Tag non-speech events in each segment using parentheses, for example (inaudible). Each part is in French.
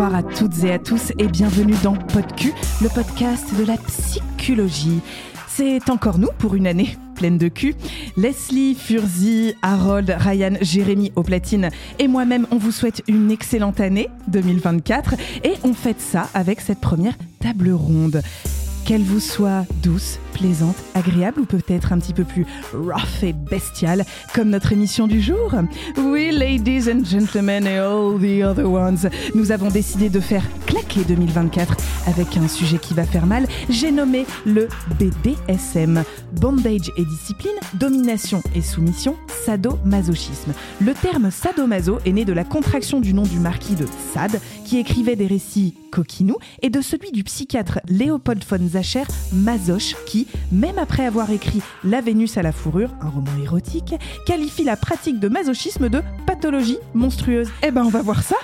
Bonsoir à toutes et à tous et bienvenue dans PodQ, le podcast de la psychologie. C'est encore nous pour une année pleine de cul. Leslie, Furzi, Harold, Ryan, Jérémy au platine et moi-même, on vous souhaite une excellente année 2024 et on fête ça avec cette première table ronde. Qu'elle vous soit douce, plaisante, agréable ou peut-être un petit peu plus rough et bestiale, comme notre émission du jour. Oui, ladies and gentlemen et all the other ones, nous avons décidé de faire claquer 2024 avec un sujet qui va faire mal. J'ai nommé le BDSM. Bondage et discipline, domination et soumission, sadomasochisme. Le terme sadomaso est né de la contraction du nom du marquis de Sade, qui écrivait des récits coquinous, et de celui du psychiatre Léopold von Zacher, Masoch, qui, même après avoir écrit La Vénus à la fourrure, un roman érotique, qualifie la pratique de masochisme de pathologie monstrueuse. Eh ben, on va voir ça.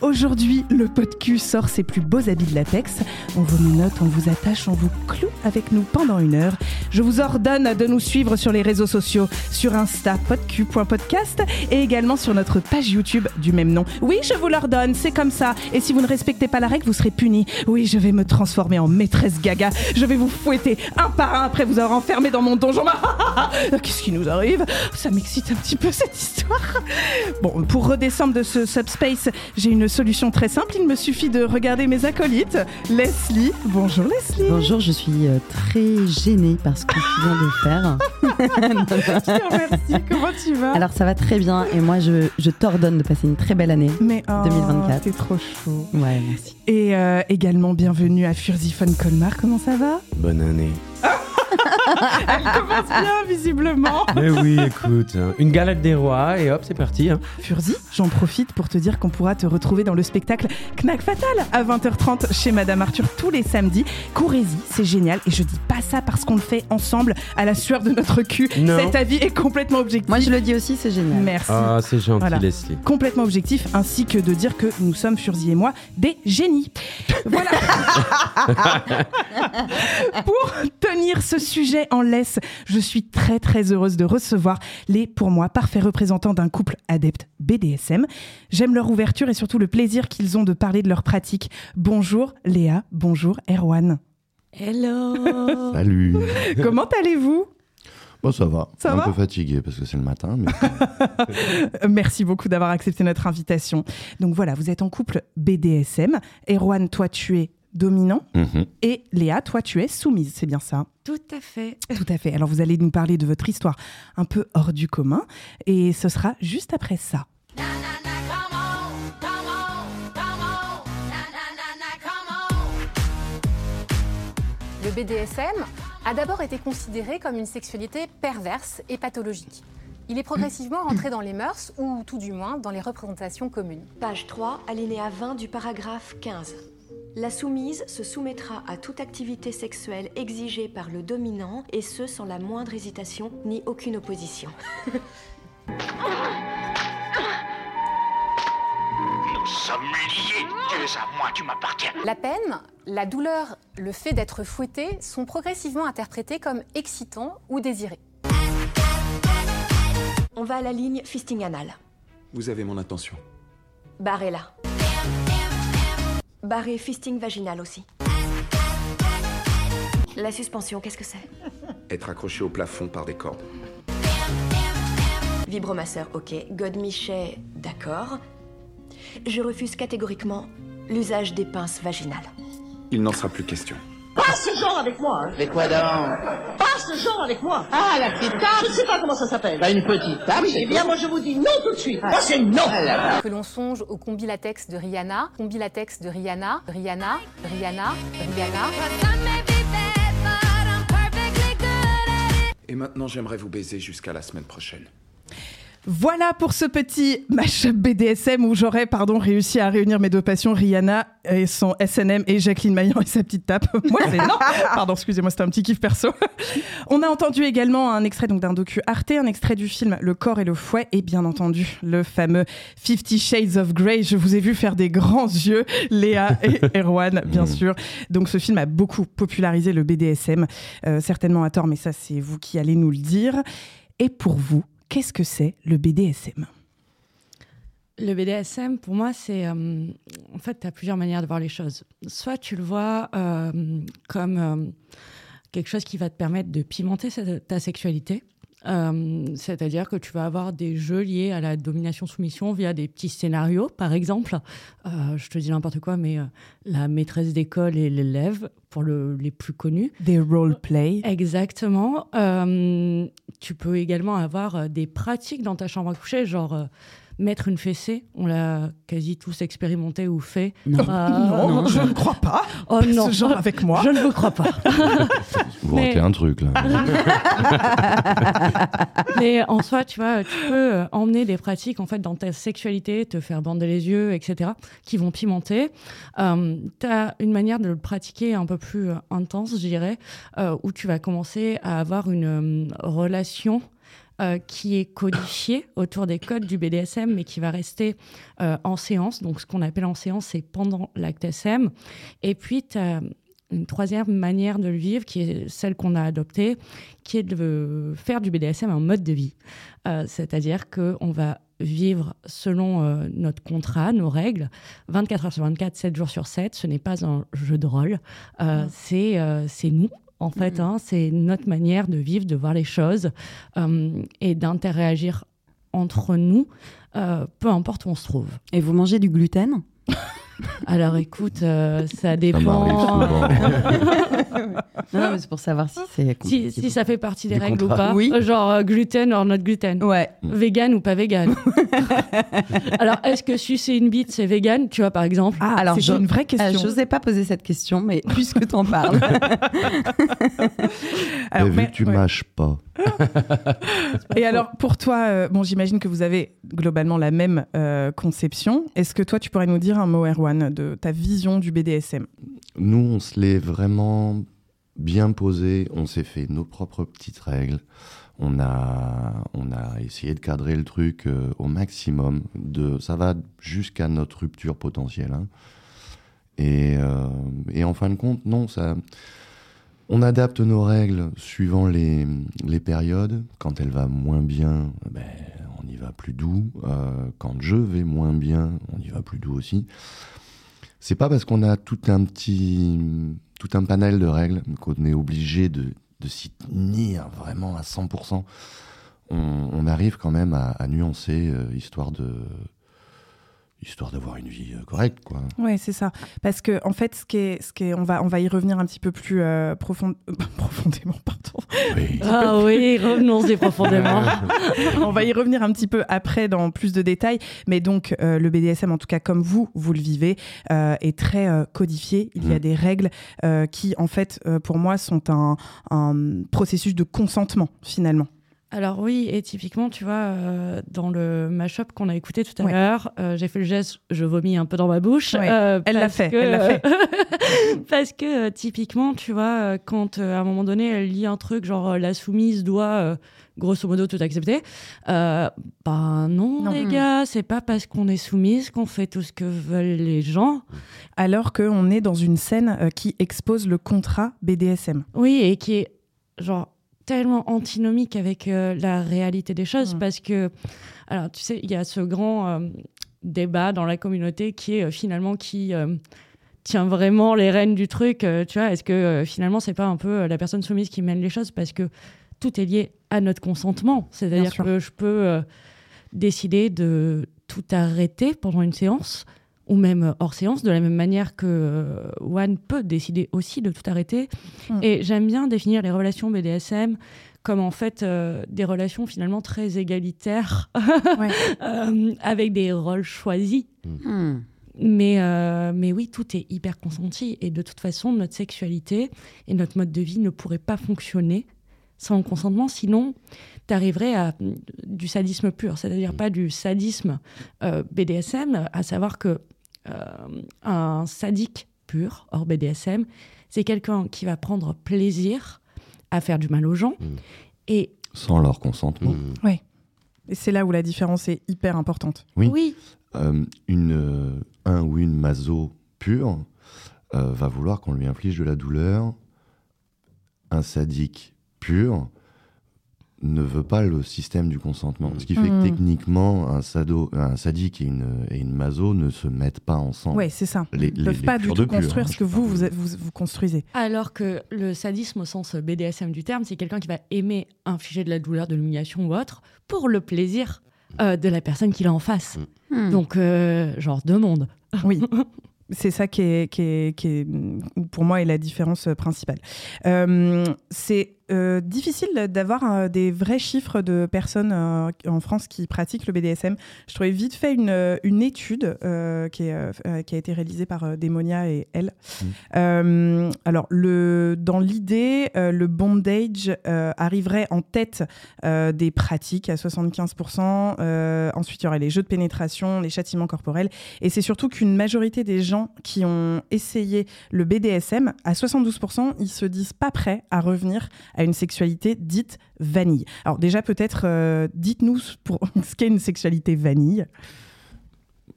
Aujourd'hui, le pot de cul sort ses plus beaux habits de latex. On vous note, on vous attache, on vous cloue avec nous pendant une heure. Je vous ordonne de nous suivre sur les réseaux sociaux, sur Insta, podcu.podcast et également sur notre page YouTube du même nom. Oui, je vous l'ordonne, c'est comme ça. Et si vous ne respectez pas la règle, vous serez puni. Oui, je vais me transformer en maîtresse gaga. Je vais vous fouetter un par un après vous avoir enfermé dans mon donjon. (laughs) Qu'est-ce qui nous arrive? Ça m'excite un petit peu cette histoire. Bon, pour redescendre de ce subspace, j'ai une solution très simple. Il me suffit de regarder mes acolytes. Leslie, bonjour Leslie. Bonjour, je suis euh, très gênée par ce que tu viens de faire. (laughs) Merci, comment tu vas? Alors ça va très bien et moi je, je t'ordonne de passer une très belle année Mais oh, 2024. T'es trop chaud. Ouais, merci. Et euh, également bienvenue à Furzi von Colmar. Comment ça va? Bonne année. (laughs) Elle commence bien visiblement. Mais oui, écoute, hein, une galette des rois et hop, c'est parti. hein. Furzi, j'en profite pour te dire qu'on pourra te retrouver dans le spectacle Knack Fatal à 20h30 chez Madame Arthur tous les samedis. Courez-y, c'est génial. Et je dis pas ça parce qu'on le fait ensemble à la sueur de notre cul. Non. Cet avis est complètement objectif. Moi je le dis aussi, c'est génial. Merci. Ah, c'est gentil, Voilà. Leslie. Complètement objectif, ainsi que de dire que nous sommes, Furzi et moi, des génies. Voilà. (laughs) pour tenir ce sujet en laisse, je suis très très heureuse de recevoir les, pour moi, parfaits représentants d'un couple adepte BDSM. J'aime leur ouverture et surtout le plaisir qu'ils ont de parler de leur pratique. Bonjour Léa, bonjour Erwan. Hello (laughs) Salut. Comment allez-vous? Bon, ça va. Ça un va? peu fatigué parce que c'est le matin, mais (laughs) Merci beaucoup d'avoir accepté notre invitation. Donc voilà, vous êtes en couple BDSM. Erwan, toi tu es dominant Mhm. et Léa, toi tu es soumise, c'est bien ça? Tout à fait. Tout à fait. Alors vous allez nous parler de votre histoire un peu hors du commun et ce sera juste après ça. Le BDSM a d'abord été considéré comme une sexualité perverse et pathologique. Il est progressivement rentré dans les mœurs, ou tout du moins dans les représentations communes. Page 3, alinéa 20 du paragraphe 15. La soumise se soumettra à toute activité sexuelle exigée par le dominant, et ce sans la moindre hésitation ni aucune opposition. (laughs) Nous sommes liés. Tu es à moi, tu m'appartiens. La peine, la douleur, le fait d'être fouetté sont progressivement interprétés comme excitants ou désirés. On va à la ligne fisting anal. Vous avez mon attention. Barré là. Barré fisting vaginal aussi. La suspension, qu'est-ce que c'est? Être accroché au plafond par des cordes. Vibromasseur, ok. Godemichet, d'accord. Je refuse catégoriquement l'usage des pinces vaginales. Il n'en sera plus question. Pas ce genre avec moi, hein. Mais quoi donc? Ce genre avec moi. Ah, la petite table. Je ne sais pas comment ça s'appelle. Bah, une petite table, Eh bien, moi, je vous dis non tout de suite. Moi, c'est non. Que l'on songe au combi latex de Rihanna, combi latex de Rihanna, Rihanna, Rihanna, Rihanna. Et maintenant, j'aimerais vous baiser jusqu'à la semaine prochaine. Voilà pour ce petit mashup BDSM où j'aurais pardon réussi à réunir mes deux passions, Rihanna et son SNM et Jacqueline Maillan et sa petite tape. (laughs) Moi c'est non. Pardon, excusez-moi, c'était un petit kiff perso. (laughs) On a entendu également un extrait donc d'un docu Arte, un extrait du film Le corps et le fouet et bien entendu le fameux Fifty Shades of Grey. Je vous ai vu faire des grands yeux, Léa et (laughs) Erwan, bien sûr. Donc ce film a beaucoup popularisé le BDSM, euh, certainement à tort, mais ça c'est vous qui allez nous le dire. Et pour vous, qu'est-ce que c'est le BDSM Le BDSM, pour moi, c'est. euh, en fait, tu as plusieurs manières de voir les choses. Soit tu le vois euh, comme euh, quelque chose qui va te permettre de pimenter ta sexualité. Euh, C'est-à-dire que tu vas avoir des jeux liés à la domination-soumission via des petits scénarios, par exemple. Euh, je te dis n'importe quoi, mais euh, la maîtresse d'école et l'élève, pour le- les plus connus. Des roleplay. Exactement. Tu peux également avoir des pratiques dans ta chambre à coucher, genre mettre une fessée. On l'a quasi tous expérimenté ou fait. Non. Euh, (laughs) non, je ne crois pas. (laughs) Oh Pas non, ce (laughs) genre avec moi. je ne vous crois pas. Vous Mais- ratez un truc là. Mais en soi, tu vois, tu peux euh, emmener des pratiques en fait dans ta sexualité, te faire bander les yeux, etc., qui vont pimenter. Euh, tu as une manière de le pratiquer un peu plus euh, intense, je dirais, euh, où tu vas commencer à avoir une euh, relation euh, qui est codifiée autour des codes du BDSM, mais qui va rester euh, en séance. Donc, ce qu'on appelle en séance, c'est pendant l'acte SM. Et puis, tu as une troisième manière de le vivre, qui est celle qu'on a adoptée, qui est de faire du BDSM un mode de vie. Euh, C'est-à-dire qu'on va vivre selon euh, notre contrat, nos règles, 24 heures sur 24, 7 jours sur 7. Ce n'est pas un jeu de rôle, euh, c'est nous. En fait, hein, c'est notre manière de vivre, de voir les choses euh, et d'interagir entre nous, euh, peu importe où on se trouve. Et vous mangez du gluten? (laughs) Alors écoute, euh, ça dépend. (laughs) Non, mais c'est pour savoir si c'est Si, ça fait partie des Du règles ou pas. Oui. Euh, Genre euh, gluten or not gluten. Ouais. Vegan ou pas vegan. (laughs) Alors, est-ce que sucer une bite, c'est vegan Tu vois, par exemple? Ah, Alors, c'est une vraie Euh, question. je n'osais pas poser cette question, mais (laughs) puisque tu en parles. Alors, Mais vu mais- que tu ouais. mâches pas. Et alors, pour toi, euh, bon, j'imagine que vous avez globalement la même euh, conception. Est-ce que toi, tu pourrais nous dire un mot, Erwan, de ta vision du BDSM Nous, on se l'est vraiment bien posé. On s'est fait nos propres petites règles. On a, on a essayé de cadrer le truc euh, au maximum. De, ça va jusqu'à notre rupture potentielle. hein. Et, euh, et en fin de compte, non, ça, on adapte nos règles suivant les, les périodes. Quand elle va moins bien, ben, on y va plus doux. Euh, quand je vais moins bien, on y va plus doux aussi. C'est pas parce qu'on a tout un petit, tout un panel de règles qu'on est obligé de, s'y tenir vraiment à 100%. On, arrive quand même à, à nuancer, euh, histoire de, histoire d'avoir une vie euh, correcte, quoi. Ouais, c'est ça. Parce que en fait, ce qui est, ce qui est, on va, on va y revenir un petit peu plus euh, profond- (laughs) profondément, pardon. Oui. Ah oui, revenons-y profondément. on va y revenir un petit peu après dans plus de détails. Mais donc, euh, le BDSM, en tout cas comme vous, vous le vivez, euh, est très euh, codifié. Il y a Mm. des règles euh, qui, en fait, euh, pour moi, sont un, un processus de consentement, finalement. Alors oui, et typiquement, tu vois, euh, dans le mashup qu'on a écouté tout à Ouais. l'heure, euh, j'ai fait le geste, je vomis un peu dans ma bouche. Ouais, euh, elle l'a fait, que- elle l'a fait. (laughs) parce que typiquement, tu vois, quand à un moment donné, elle lit un truc genre la soumise doit grosso modo tout accepter, ben non, Non. les gars, c'est pas parce qu'on est soumise qu'on fait tout ce que veulent les gens. Alors qu'on est dans une scène qui expose le contrat BDSM. Oui, et qui est genre tellement antinomique avec euh, la réalité des choses parce que, alors tu sais, il y a ce grand euh, débat dans la communauté qui est euh, finalement qui tient vraiment les rênes du truc. tu vois, est-ce que finalement c'est pas un peu la personne soumise qui mène les choses parce que tout est lié à notre consentement? C'est-à-dire que je peux décider de tout arrêter pendant une séance ou même hors séance, de la même manière que euh, One peut décider aussi de tout arrêter. Mm. Et j'aime bien définir les relations BDSM comme en fait euh, des relations finalement très égalitaires, (laughs) Ouais. euh, avec des rôles choisis. Hmm. Mais, euh, mais oui, tout est hyper consenti. Et de toute façon, notre sexualité et notre mode de vie ne pourraient pas fonctionner sans le consentement. Sinon, tu arriverais à mm, du sadisme pur, c'est-à-dire pas du sadisme euh, BDSM, à savoir que euh, un sadique pur, hors BDSM, c'est quelqu'un qui va prendre plaisir à faire du mal aux gens. Mm. Et Sans leur consentement. Et c'est là où la différence est hyper importante. Oui. oui, Euh, une, euh, un ou une maso pure euh, va vouloir qu'on lui inflige de la douleur. Un sadique pur ne veut pas le système du consentement. Mm. Ce qui fait que techniquement, un, sado, un sadique et une, et une maso ne se mettent pas ensemble. Ouais, c'est ça. Les- Ils les- peuvent les pas du tout construire hein, ce que vous, vous, vous, vous construisez. Alors que le sadisme au sens BDSM du terme, c'est quelqu'un qui va aimer infliger de la douleur, de l'humiliation ou autre pour le plaisir euh, de la personne qu'il a en face. Hmm. Donc, euh, genre deux mondes. Oui. (laughs) C'est ça qui est, qui, est, qui est, pour moi, est la différence euh, principale. Euh, c'est euh, difficile d'avoir euh, des vrais chiffres de personnes euh, en France qui pratiquent le BDSM. Je trouvais vite fait une, une étude qui, est, qui a été réalisée par Démonia et elle. Euh, alors, le, dans l'idée, le bondage arriverait en tête des pratiques à 75%. Euh, ensuite, il y aurait les jeux de pénétration, les châtiments corporels. Et c'est surtout qu'une majorité des gens qui ont essayé le BDSM, à 72%, ils se disent pas prêts à revenir à une sexualité dite vanille. Alors déjà, peut-être, euh, dites-nous pour (laughs) ce qu'est une sexualité vanille.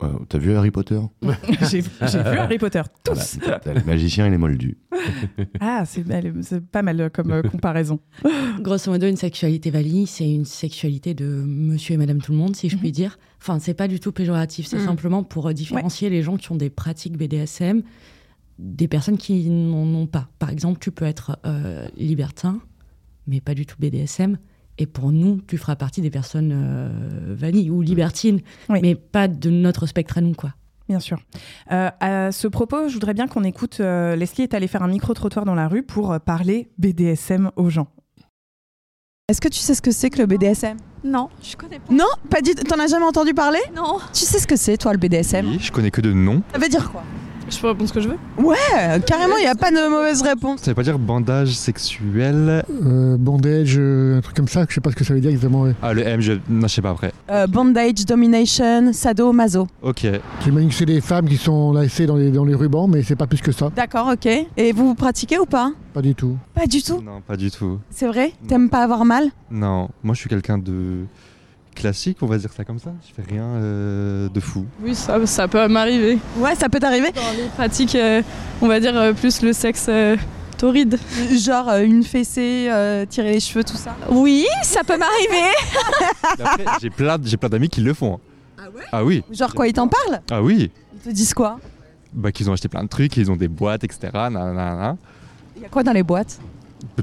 Euh, T'as vu Harry Potter? (laughs) J'ai vu Harry Potter, tous. Voilà, t'as le magicien et les moldus. (laughs) Ah, c'est pas mal comme euh, comparaison. Grosso modo, une sexualité vanille, c'est une sexualité de monsieur et madame tout le monde, si je puis dire. Enfin, c'est pas du tout péjoratif, c'est Mhm. simplement pour différencier les gens qui ont des pratiques BDSM des personnes qui n'en ont pas. Par exemple, tu peux être euh, libertin, mais pas du tout BDSM. Et pour nous, tu feras partie des personnes euh, vanille ou libertines, Oui. mais pas de notre spectre à nous, quoi. Bien sûr. Euh, à ce propos, je voudrais bien qu'on écoute. euh, Leslie est allée faire un micro-trottoir dans la rue pour euh, parler BDSM aux gens. Est-ce que tu sais ce que c'est que le BDSM Non, je connais pas. Non Pas du T'en as jamais entendu parler? Non. Tu sais ce que c'est, toi, le BDSM Oui, je connais que de nom. Ça veut dire quoi? Je peux répondre ce que je veux Ouais, carrément, il n'y a pas de mauvaise réponse. Ça veut pas dire bandage sexuel. Euh, bandage, euh, un truc comme ça, je sais pas ce que ça veut dire exactement. ouais. Ah, le M, je, non, je sais pas après. Euh, bondage, domination, sado, maso. Ok. J'imagine que c'est des femmes qui sont laissées dans les, dans les rubans, mais c'est pas plus que ça. D'accord, ok. Et vous, vous pratiquez ou pas Pas du tout. Pas du tout. Non, pas du tout. C'est vrai T'aimes pas avoir mal Non, moi je suis quelqu'un de classique, on va dire ça comme ça. Je fais rien euh, de fou. Oui, ça, ça peut m'arriver. Ouais, ça peut t'arriver Dans les pratiques, euh, on va dire euh, plus le sexe euh, torride. Genre euh, une fessée, euh, tirer les cheveux, tout ça Oui, ça peut m'arriver. (laughs) J'ai plein, j'ai plein d'amis qui le font. hein. Ah ouais? Ah oui. Genre quoi, ils t'en parlent? Ah oui. Ils te disent quoi? Bah qu'ils ont acheté plein de trucs, ils ont des boîtes, etc. nanana. Il y a quoi dans les boîtes?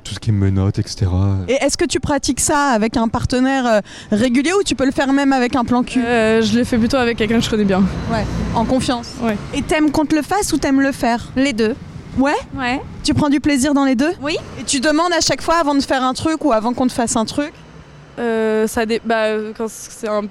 Tout ce qui est menottes, etc. Et est-ce que tu pratiques ça avec un partenaire euh, régulier ou tu peux le faire même avec un plan cul? Euh, je le fais plutôt avec quelqu'un que je connais bien. Ouais, en confiance. Ouais. Et t'aimes qu'on te le fasse ou t'aimes le faire? Les deux. Ouais? Ouais. Tu prends du plaisir dans les deux? Oui. Et tu demandes à chaque fois avant de faire un truc ou avant qu'on te fasse un truc? Euh, ça dé- bah, quand c'est un-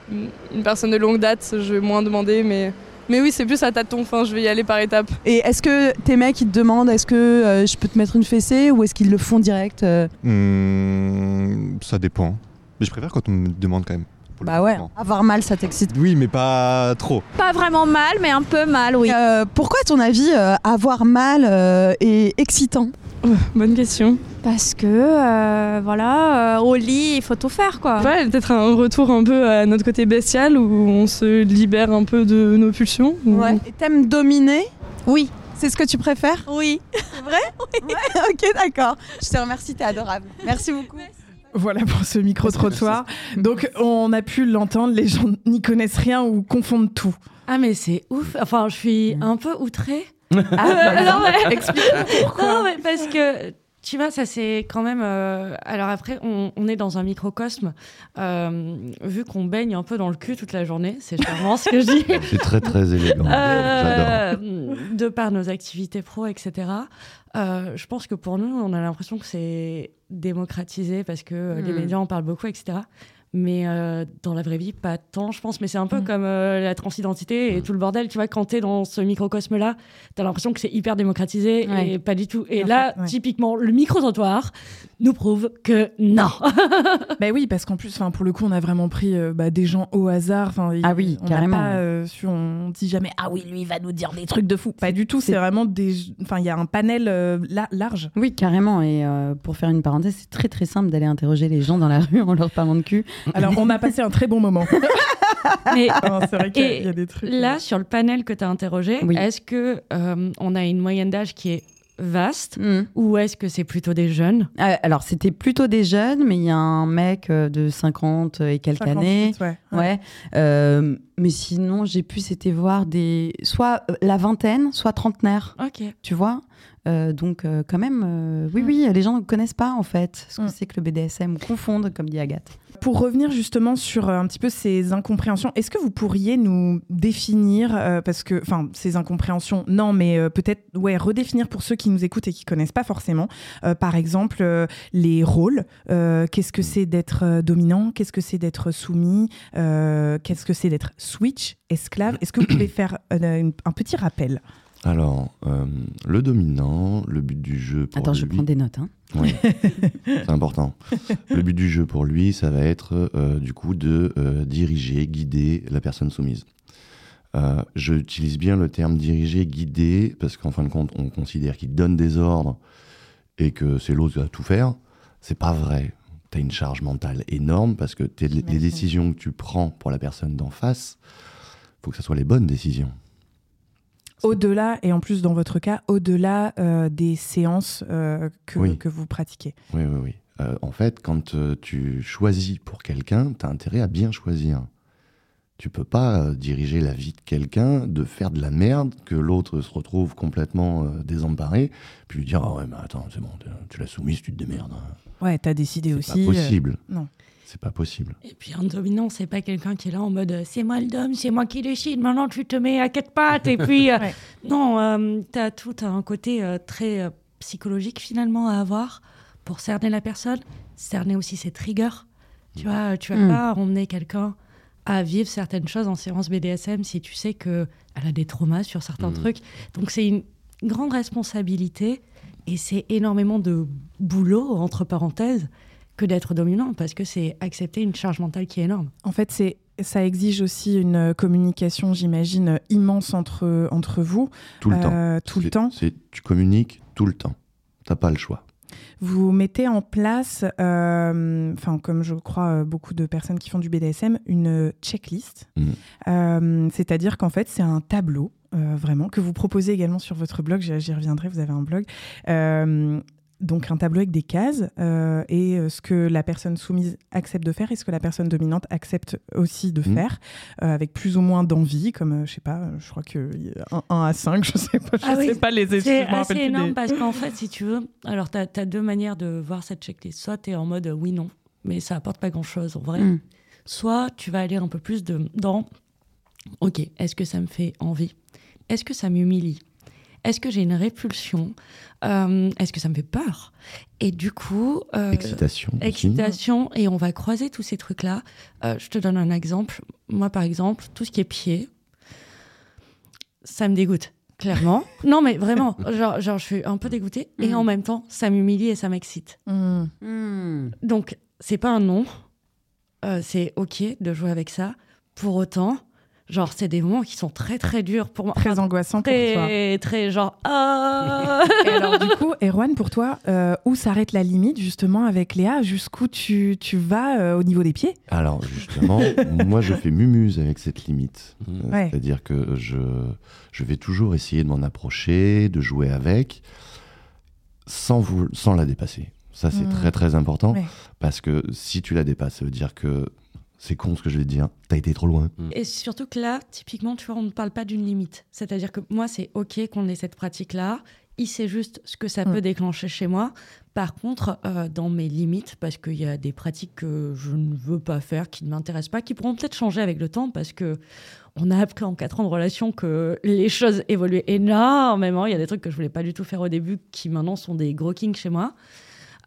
une personne de longue date, je vais moins demander, mais, mais oui, c'est plus à tâtons. Enfin, je vais y aller par étapes. Et est-ce que tes mecs ils te demandent est-ce que euh, je peux te mettre une fessée ou est-ce qu'ils le font direct euh Hmm, ça dépend. Mais je préfère quand on me demande quand même. Bah ouais, moment. avoir mal ça t'excite. Oui, mais pas trop. Pas vraiment mal, mais un peu mal, oui. Euh, pourquoi à ton avis euh, avoir mal euh, est excitant? (laughs) Bonne question. Parce que, euh, voilà, euh, au lit, il faut tout faire, quoi. Ouais, peut-être un retour un peu à notre côté bestial où on se libère un peu de nos pulsions. Ouais. Et t'aimes dominer? Oui. C'est ce que tu préfères? Oui. C'est vrai? (laughs) Oui. ok, d'accord. Je te remercie, t'es adorable. Merci beaucoup. Voilà pour ce micro-trottoir. Donc, on a pu l'entendre, les gens n'y connaissent rien ou confondent tout. Ah, mais c'est ouf. Enfin, je suis un peu outrée. Ah, Euh, non, mais- Explique-nous pourquoi. (laughs) Non, mais parce que tu vois, ça c'est quand même. euh, Alors après, on, on est dans un microcosme. euh, vu qu'on baigne un peu dans le cul toute la journée, c'est charmant ce que je dis. (laughs) C'est très très élégant. J'adore. Euh, de par nos activités pro, etc. Euh, je pense que pour nous, on a l'impression que c'est démocratisé parce que les Hmm. médias en parlent beaucoup, etc. Mais euh, dans la vraie vie, pas tant, je pense. Mais c'est un peu comme euh, la transidentité et tout le bordel. Tu vois, quand t'es dans ce microcosme-là, t'as l'impression que c'est hyper démocratisé Ouais. et pas du tout. Et En là, fait, ouais. typiquement, le micro-trottoir nous prouve que non. (laughs) Bah oui, parce qu'en plus, pour le coup, on a vraiment pris euh, bah, des gens au hasard. Ah oui, on carrément. Pas, su- on dit jamais ah oui, lui, il va nous dire des trucs de fou. Pas du tout. C'est vraiment des. Enfin, il y a un panel la- large. Oui, carrément. Et pour faire une parenthèse, c'est très très simple d'aller interroger les gens dans la rue en leur parlant de cul. Alors, on a passé un très bon moment. (laughs) Mais Non, c'est vrai qu'il y a- y des trucs. Là, sur le panel que tu as interrogé, Oui. est-ce que euh, on a une moyenne d'âge qui est vaste ou est-ce que c'est plutôt des jeunes? Euh, alors, c'était plutôt des jeunes, mais il y a un mec euh, de 50 et quelques 58, années. ouais, ouais. Ouais. Euh, mais sinon, j'ai pu c'était voir des. soit euh, la vingtaine, soit trentenaire. Ok. Tu vois? Euh, donc, euh, quand même, euh, oui, oui, les gens ne connaissent pas, en fait, ce que c'est que le BDSM, confondent, comme dit Agathe. Pour revenir justement sur euh, un petit peu ces incompréhensions, est-ce que vous pourriez nous définir, euh, parce que, enfin, ces incompréhensions, non, mais euh, peut-être, ouais, redéfinir pour ceux qui nous écoutent et qui connaissent pas forcément, par exemple, les rôles. Qu'est-ce que c'est d'être dominant Qu'est-ce que c'est d'être soumis Qu'est-ce que c'est d'être switch, esclave Est-ce que vous pouvez faire un petit rappel? Alors, euh, le dominant, le but du jeu pour Attends, je prends des notes. Hein. Oui, (laughs) c'est important. Le but du jeu pour lui, ça va être euh, du coup de euh, diriger, guider la personne soumise. J'utilise bien le terme diriger, guider, parce qu'en fin de compte, on considère qu'il donne des ordres et que c'est l'autre qui va tout faire. C'est pas vrai. Tu as une charge mentale énorme parce que les décisions que tu prends pour la personne d'en face, faut que ce soit les bonnes décisions. Au-delà, et en plus dans votre cas, au-delà euh, des séances euh, que, Oui. que vous pratiquez. Oui, oui, oui. Euh, en fait, quand tu choisis pour quelqu'un, tu as intérêt à bien choisir. Tu peux pas diriger la vie de quelqu'un, de faire de la merde, que l'autre se retrouve complètement désemparé, puis lui dire Ah ouais, mais attends, c'est bon, tu- l'as soumise, tu te démerdes. hein. Ouais, t'as décidé C'est aussi. pas euh, possible. non. C'est pas possible. Et puis un dominant, c'est pas quelqu'un qui est là en mode euh, c'est moi le dom, c'est moi qui décide, maintenant tu te mets à quatre pattes. Et puis, euh, (laughs) non, euh, t'as tout un côté euh, très euh, psychologique finalement à avoir pour cerner la personne, cerner aussi ses triggers. Tu vois, tu vas Mm. pas emmener quelqu'un à vivre certaines choses en séance BDSM si tu sais que elle a des traumas sur certains Mm. trucs. Donc c'est une grande responsabilité et c'est énormément de boulot entre parenthèses que d'être dominant parce que c'est accepter une charge mentale qui est énorme. En fait, c'est ça exige aussi une euh, communication, j'imagine, immense entre, entre vous. Tout le Euh, temps. Tout le temps. c'est- Tu communiques tout le temps. T'as pas le choix. Vous mettez en place, euh, enfin comme je crois euh, beaucoup de personnes qui font du BDSM, une checklist. Euh, C'est-à-dire qu'en fait, c'est un tableau, euh, vraiment, que vous proposez également sur votre blog. J'y j'y reviendrai, vous avez un blog. Euh, donc un tableau avec des cases euh, et euh, ce que la personne soumise accepte de faire et ce que la personne dominante accepte aussi de Mhm. faire, euh, avec plus ou moins d'envie, comme, je sais pas, je crois que 1 à 5, je sais pas, je Ah oui, sais pas les études. C'est assez énorme des- parce (laughs) qu'en fait, si tu veux, alors tu as, deux manières de voir cette checklist. Soit tu es en mode oui, non, mais ça apporte pas grand-chose en vrai. Mm. Soit tu vas aller un peu plus de, dans ok, est-ce que ça me fait envie? Est-ce que ça m'humilie? Est-ce que j'ai une répulsion? Euh, Est-ce que ça me fait peur? Et du coup. euh, Excitation aussi. Excitation, et on va croiser tous ces trucs-là. Euh, je te donne un exemple. Moi, par exemple, tout ce qui est pied, ça me dégoûte, clairement. (laughs) non, mais vraiment, genre, genre, je suis un peu dégoûtée, et Mm. en même temps, ça m'humilie et ça m'excite. Mm. Donc, c'est pas un non. Euh, c'est OK de jouer avec ça. Pour autant, genre, c'est des moments qui sont très, très durs pour moi. Très angoissant pour toi. Très, très genre. Ah (laughs) Et alors, du coup, Erwan, pour toi, euh, où s'arrête la limite, justement, avec Léa? Jusqu'où tu, tu vas euh, au niveau des pieds? Alors justement, (laughs) moi je fais mumuse avec cette limite. Euh, Ouais. C'est-à-dire que je, je vais toujours essayer de m'en approcher, de jouer avec, sans, vous, sans la dépasser. Ça c'est Mhm. très très important, Ouais. parce que si tu la dépasses, ça veut dire que c'est con ce que je vais te dire, t'as été trop loin. Et surtout que là, typiquement, tu vois, on ne parle pas d'une limite. C'est-à-dire que moi, c'est OK qu'on ait cette pratique-là. Il sait juste ce que ça peut déclencher chez moi. Par contre, euh, dans mes limites, parce qu'il y a des pratiques que je ne veux pas faire, qui ne m'intéressent pas, qui pourront peut-être changer avec le temps, parce que on a appris en quatre ans de relation que les choses évoluaient énormément. Il y a des trucs que je voulais pas du tout faire au début, qui maintenant sont des gros kings chez moi.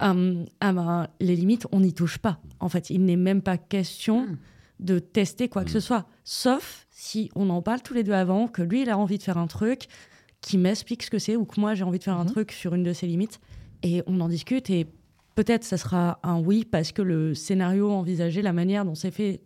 Euh, ah ben, les limites, on n'y touche pas. En fait, il n'est même pas question de tester quoi que ce soit. Sauf si on en parle tous les deux avant, que lui, il a envie de faire un truc, qui m'explique ce que c'est, ou que moi, j'ai envie de faire un truc sur une de ses limites. Et on en discute, et peut-être ça sera un oui, parce que le scénario envisagé, la manière dont c'est fait,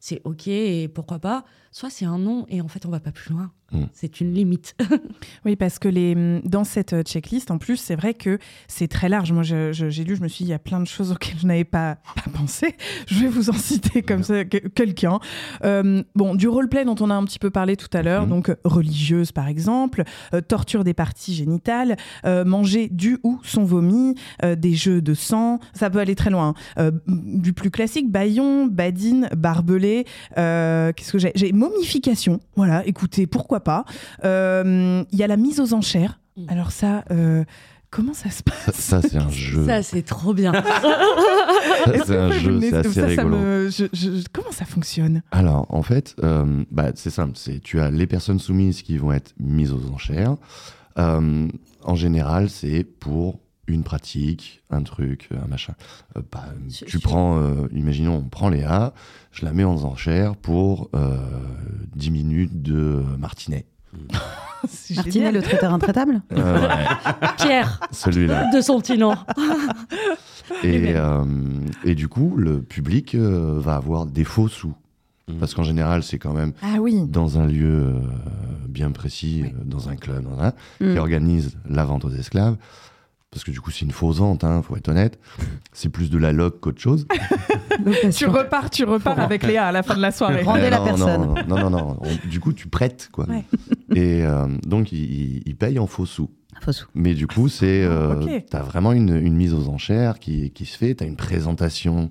c'est OK, et pourquoi pas. Soit c'est un non, et en fait, on va pas plus loin. C'est une limite. (laughs) Oui, parce que les, dans cette euh, checklist, en plus, c'est vrai que c'est très large. Moi, je- je- j'ai lu, je me suis dit, il y a plein de choses auxquelles je n'avais pas, (laughs) pas pensé. (laughs) Je vais vous en citer comme ça que- quelqu'un. Euh, bon, du roleplay dont on a un petit peu parlé tout à l'heure, donc euh, religieuse par exemple, euh, torture des parties génitales, euh, manger du ou son vomi, euh, des jeux de sang, ça peut aller très loin. Euh, du plus classique, baillon, badine, barbelé, euh, qu'est-ce que j'ai? J'ai momification, voilà, écoutez, pourquoi pas. Euh, Il y a la mise aux enchères. Alors ça, euh, comment ça se passe Ça, ça, c'est un jeu. Ça, c'est trop bien. (laughs) Est-ce c'est un jeu, c'est assez ça, ça rigolo. me- je- je- comment ça fonctionne? Alors, en fait, euh, bah, c'est simple. C'est tu as les personnes soumises qui vont être mises aux enchères. Euh, en général, c'est pour une pratique, un truc, un machin. Euh, bah, tu prends, euh, imaginons, on prend Léa, je la mets aux enchères pour euh, 10 minutes de martinet. (laughs) Martinet, le traiteur intraitable Euh, ouais. (laughs) Pierre. Celui-là. De son petit nom. (laughs) Et, euh, et du coup, le public euh, va avoir des faux sous. Parce qu'en général, c'est quand même Ah oui. dans un lieu euh, bien précis, euh, dans un club, Mm. qui organise la vente aux esclaves. Parce que du coup, c'est une fausse vente, hein, faut être honnête. C'est plus de la loc qu'autre chose. Tu repars, tu repars avec Léa à la fin de la soirée. Euh, non, Non, non, non, non. On- du coup, tu prêtes, quoi. Ouais. Et euh, donc, ils il, il payent en faux sous. Faux sous. Mais du coup, c'est, euh, t'as vraiment une, une mise aux enchères qui, qui se fait. T'as une présentation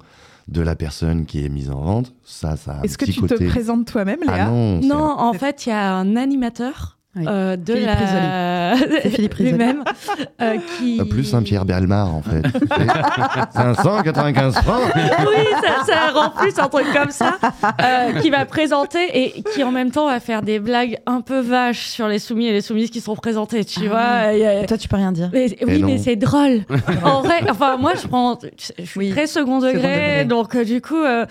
de la personne qui est mise en vente. Ça, ça. Est-ce que tu côté- te présentes toi-même, Ah Léa non, c'est Non, en fait, il y a un animateur euh, de Philippe la... (laughs) Philippe lui-même euh, qui... Euh, Plus un Pierre Belmar, en fait. (laughs) 595 francs oui, ça, ça rend plus un truc comme ça, euh, qui va présenter et qui en même temps va faire des blagues un peu vaches sur les soumis et les soumises qui sont présentés, tu vois. Et, euh, Toi, tu peux rien dire. mais- oui, non. mais c'est drôle. (laughs) En vrai, enfin, moi, je prends, je suis très second degré, degré. donc euh, du coup, euh,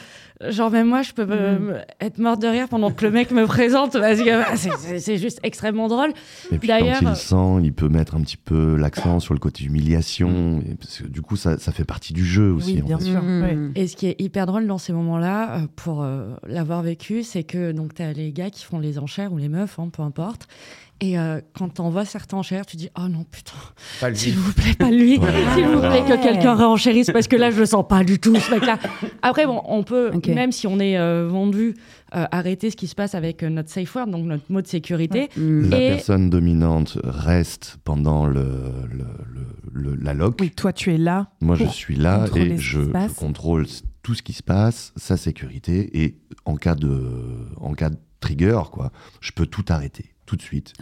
genre même moi, je peux me- être morte de rire pendant que le mec me présente, parce que bah, c'est- juste extrêmement drôle. Et puis D'ailleurs, quand il sent, il peut mettre un petit peu l'accent sur le côté humiliation. et parce que du coup, ça, ça fait partie du jeu aussi. en fait. Mm. Et ce qui est hyper drôle dans ces moments-là, euh, pour euh, l'avoir vécu, c'est que donc tu as les gars qui font les enchères ou les meufs, hein, peu importe. Et euh, quand t'envoies certaines enchères, tu dis Oh non, putain, Pas lui. s'il vous plaît, pas lui, Ouais. s'il vous plaît, Ouais. que quelqu'un réenchérisse, parce que là, je le sens pas du tout, ce mec-là. Après, bon, on peut, même si on est euh, vendu, euh, arrêter ce qui se passe avec euh, notre safe word, donc notre mot de sécurité. La Et personne dominante reste pendant le, le- le- le- la loc. Oui, toi, tu es là. Moi, je suis là et je, je contrôle tout ce qui se passe, sa sécurité et en cas de, en cas de trigger, quoi, je peux tout arrêter tout de suite.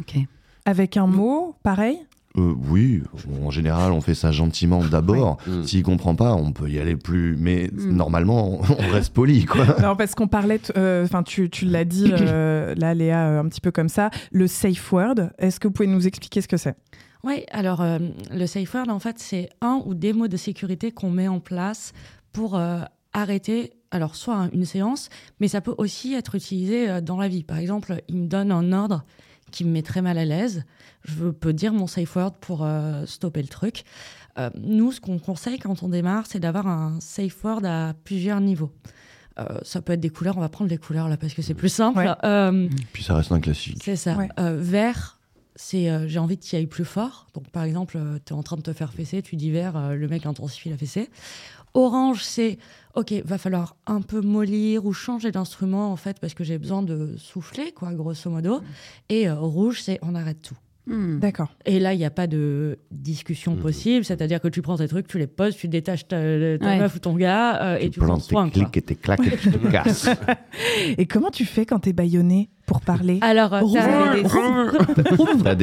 Avec un mot, pareil Euh, oui, en général, on fait ça gentiment d'abord. S'il comprend pas, on peut y aller plus. Mais Mm. normalement, on, on reste poli, quoi. (laughs) Non, parce qu'on parlait, euh, enfin, tu, tu l'as dit, euh, là, Léa, un petit peu comme ça, le safe word. Est-ce que vous pouvez nous expliquer ce que c'est? Oui, alors euh, le safe word, en fait, c'est un ou des mots de sécurité qu'on met en place pour euh, arrêter, alors soit un- une séance, mais ça peut aussi être utilisé dans la vie. Par exemple, il me donne un ordre qui me met très mal à l'aise. Je peux dire mon safe word pour euh, stopper le truc. Euh, nous, ce qu'on conseille quand on démarre, c'est d'avoir un safe word à plusieurs niveaux. Euh, ça peut être des couleurs, on va prendre les couleurs là parce que c'est plus simple. Ouais. Euh, Puis ça reste un classique. c'est ça. Euh, vert, c'est euh, j'ai envie tu y ailles plus fort. Donc, par exemple, tu es en train de te faire fesser, tu dis vert, euh, le mec intensifie la fessée. Orange, c'est OK, va falloir un peu mollir ou changer d'instrument, en fait, parce que j'ai besoin de souffler, quoi, grosso modo. Et euh, rouge, c'est on arrête tout. D'accord. Et là, il n'y a pas de discussion possible, c'est-à-dire que tu prends tes trucs, tu les poses, tu détaches ta, ta Ouais. meuf ou ton gars euh, et tu point. tes quoi. clics et tes claques et tu te casses. (laughs) Et comment tu fais quand t'es baïonné pour parler? Alors, euh, t'as- des-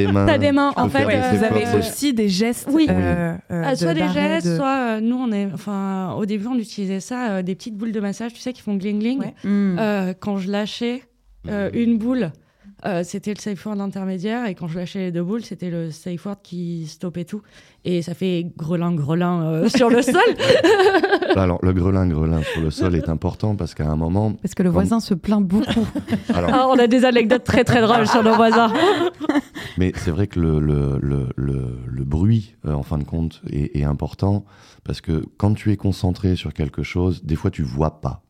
des (laughs) mains. T'as des mains, en fait, euh, Vous avez aussi des gestes Oui. euh, euh, Ah, de- soit des gestes, de- soit euh, nous on est, enfin au début on utilisait ça, euh, des petites boules de massage, tu sais, qui font gling gling. Mm. Euh, quand je lâchais euh, une boule, euh, c'était le safe word intermédiaire, et quand je lâchais les deux boules, c'était le safe word qui stoppait tout. Et ça fait grelin grelin euh, (laughs) sur le sol. Alors, le grelin, grelin sur le sol est important parce qu'à un moment. Parce que le voisin se plaint beaucoup. (laughs) Alors, Ah, on a des anecdotes très très drôles sur nos voisins. (laughs) Mais c'est vrai que le, le, le, le- le bruit, euh, en fin de compte, est, est important parce que quand tu es concentré sur quelque chose, des fois tu vois pas.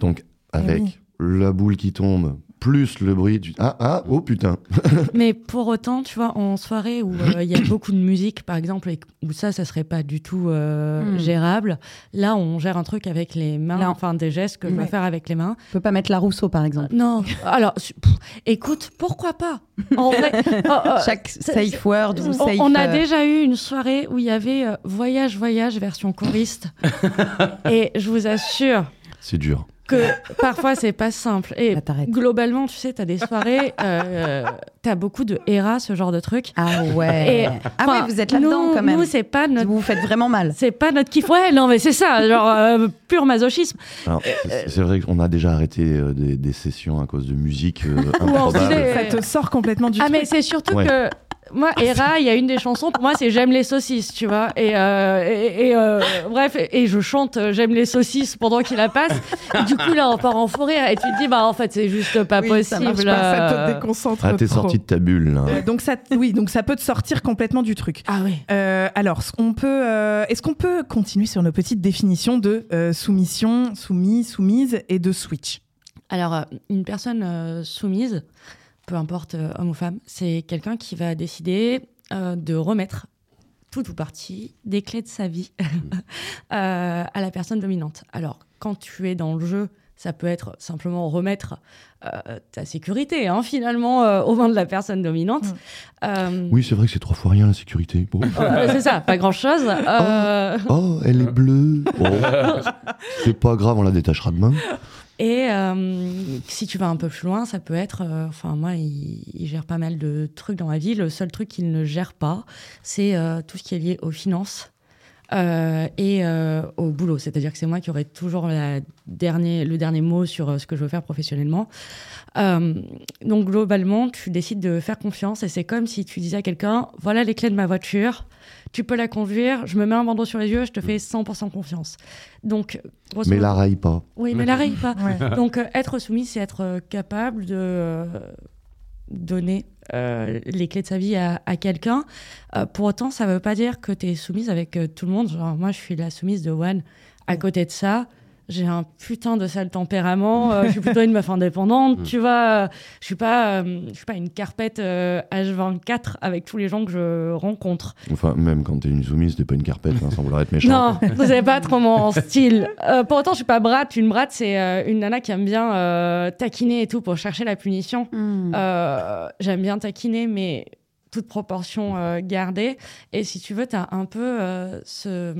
Donc, avec oui. la boule qui tombe, plus le bruit du ah ah oh putain. (laughs) Mais pour autant, tu vois, en soirée où euh, il y a (clears throat) beaucoup de musique, par exemple, et où ça, ça serait pas du tout euh, Hmm. gérable. Là, on gère un truc avec les mains, Là, on- enfin des gestes que je Ouais. vais faire avec les mains. On peut pas mettre la Rousseau, par exemple. Non, alors, pff, écoute, pourquoi pas? En vrai, (laughs) oh, oh, Chaque safe word ou on, safe, on a euh, déjà eu une soirée où il y avait euh, Voyage, Voyage version choriste. (laughs) et je vous assure C'est dur. Que parfois c'est pas simple. Et Bah, globalement, tu sais, t'as des soirées, (laughs) euh, t'as beaucoup de ERA, ce genre de truc. Ah ouais. Et, ah ouais, vous êtes là-dedans quand même. Nous, c'est pas notre. Vous vous faites vraiment mal. C'est pas notre kiff. Ouais, non, mais c'est ça, genre euh, pur masochisme. Alors, c'est- vrai qu'on a déjà arrêté euh, des, des sessions à cause de musique euh, (laughs) Ou en improbable. Ça te sort complètement du Ah, truc. mais c'est surtout Ouais. que. Moi, Hera, il y a une des chansons, pour moi, c'est J'aime les saucisses, tu vois. Et, euh, et, et, euh, bref, et je chante J'aime les saucisses pendant qu'il la passe. Et du coup, là, on part en rire. Et tu te dis, bah, en fait, c'est juste pas Oui, possible. ça marche pas, ça te déconcentre Ah, t'es sorti de ta bulle là. Euh, donc ça, oui, donc ça peut te sortir complètement du truc. Ah oui. Euh, alors, qu'on peut, euh, est-ce qu'on peut continuer sur nos petites définitions de euh, soumission, soumis, soumise et de switch? Alors, une personne euh, soumise, peu importe euh, homme ou femme, c'est quelqu'un qui va décider euh, de remettre tout ou partie des clés de sa vie (laughs) euh, à la personne dominante. Alors, quand tu es dans le jeu, ça peut être simplement remettre euh, ta sécurité, hein, finalement, euh, aux mains de la personne dominante. Euh, Oui, c'est vrai que c'est trois fois rien la sécurité. (laughs) C'est ça, pas grand-chose. Euh, Oh, elle est bleue. Bon. (laughs) c'est pas grave, on la détachera demain. Et euh, si tu vas un peu plus loin, ça peut être. euh, Enfin, moi, il, gère pas mal de trucs dans ma vie. Le seul truc qu'il ne gère pas, c'est euh, tout ce qui est lié aux finances. Euh, et euh, au boulot, c'est-à-dire que c'est moi qui aurai toujours la dernier, le dernier mot sur euh, ce que je veux faire professionnellement. Euh, donc globalement, tu décides de faire confiance et c'est comme si tu disais à quelqu'un voilà les clés de ma voiture, tu peux la conduire, je me mets un bandeau sur les yeux, je te fais 100% confiance. Donc, grosso Mais la raille pas. oui, mais la règle pas. Ouais. Donc, euh, être soumis, c'est être capable de euh, donner euh, les clés de sa vie à, à quelqu'un. Euh, pour autant, ça ne veut pas dire que tu es soumise avec euh, tout le monde. Genre, moi, je suis la soumise de One. À côté de ça, j'ai un putain de sale tempérament. euh, je suis plutôt une meuf indépendante. (laughs) tu vois, euh, je suis pas, euh, je suis pas une carpette euh, H24 avec tous les gens que je rencontre. Enfin, même quand t'es une soumise, t'es pas une carpette, hein, sans vouloir être méchant. Non, vous savez pas trop mon style. Euh, pour autant, je suis pas brate. Une brate, c'est euh, une nana qui aime bien euh, taquiner et tout pour chercher la punition. Euh, J'aime bien taquiner, mais toute proportion euh, gardée. Et si tu veux, tu as un peu euh, ce, euh,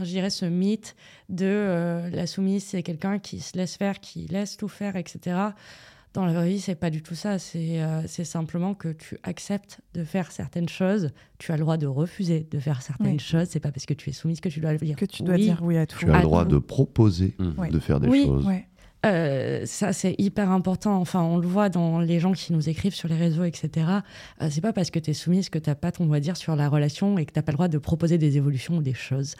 je dirais ce mythe de euh, la soumise, c'est quelqu'un qui se laisse faire, qui laisse tout faire, etc. Dans la vraie vie, c'est pas du tout ça. C'est euh, c'est simplement que tu acceptes de faire certaines choses. Tu as le droit de refuser de faire certaines Oui. choses. C'est pas parce que tu es soumise que tu dois dire Que tu dois oui. dire oui à tout. Tu as le droit de proposer Ouais. de faire des Oui. choses. Euh, ça, c'est hyper important. Enfin, on le voit dans les gens qui nous écrivent sur les réseaux, etc. Euh, c'est pas parce que tu es soumise que tu pas ton mot à dire sur la relation et que tu pas le droit de proposer des évolutions ou des choses.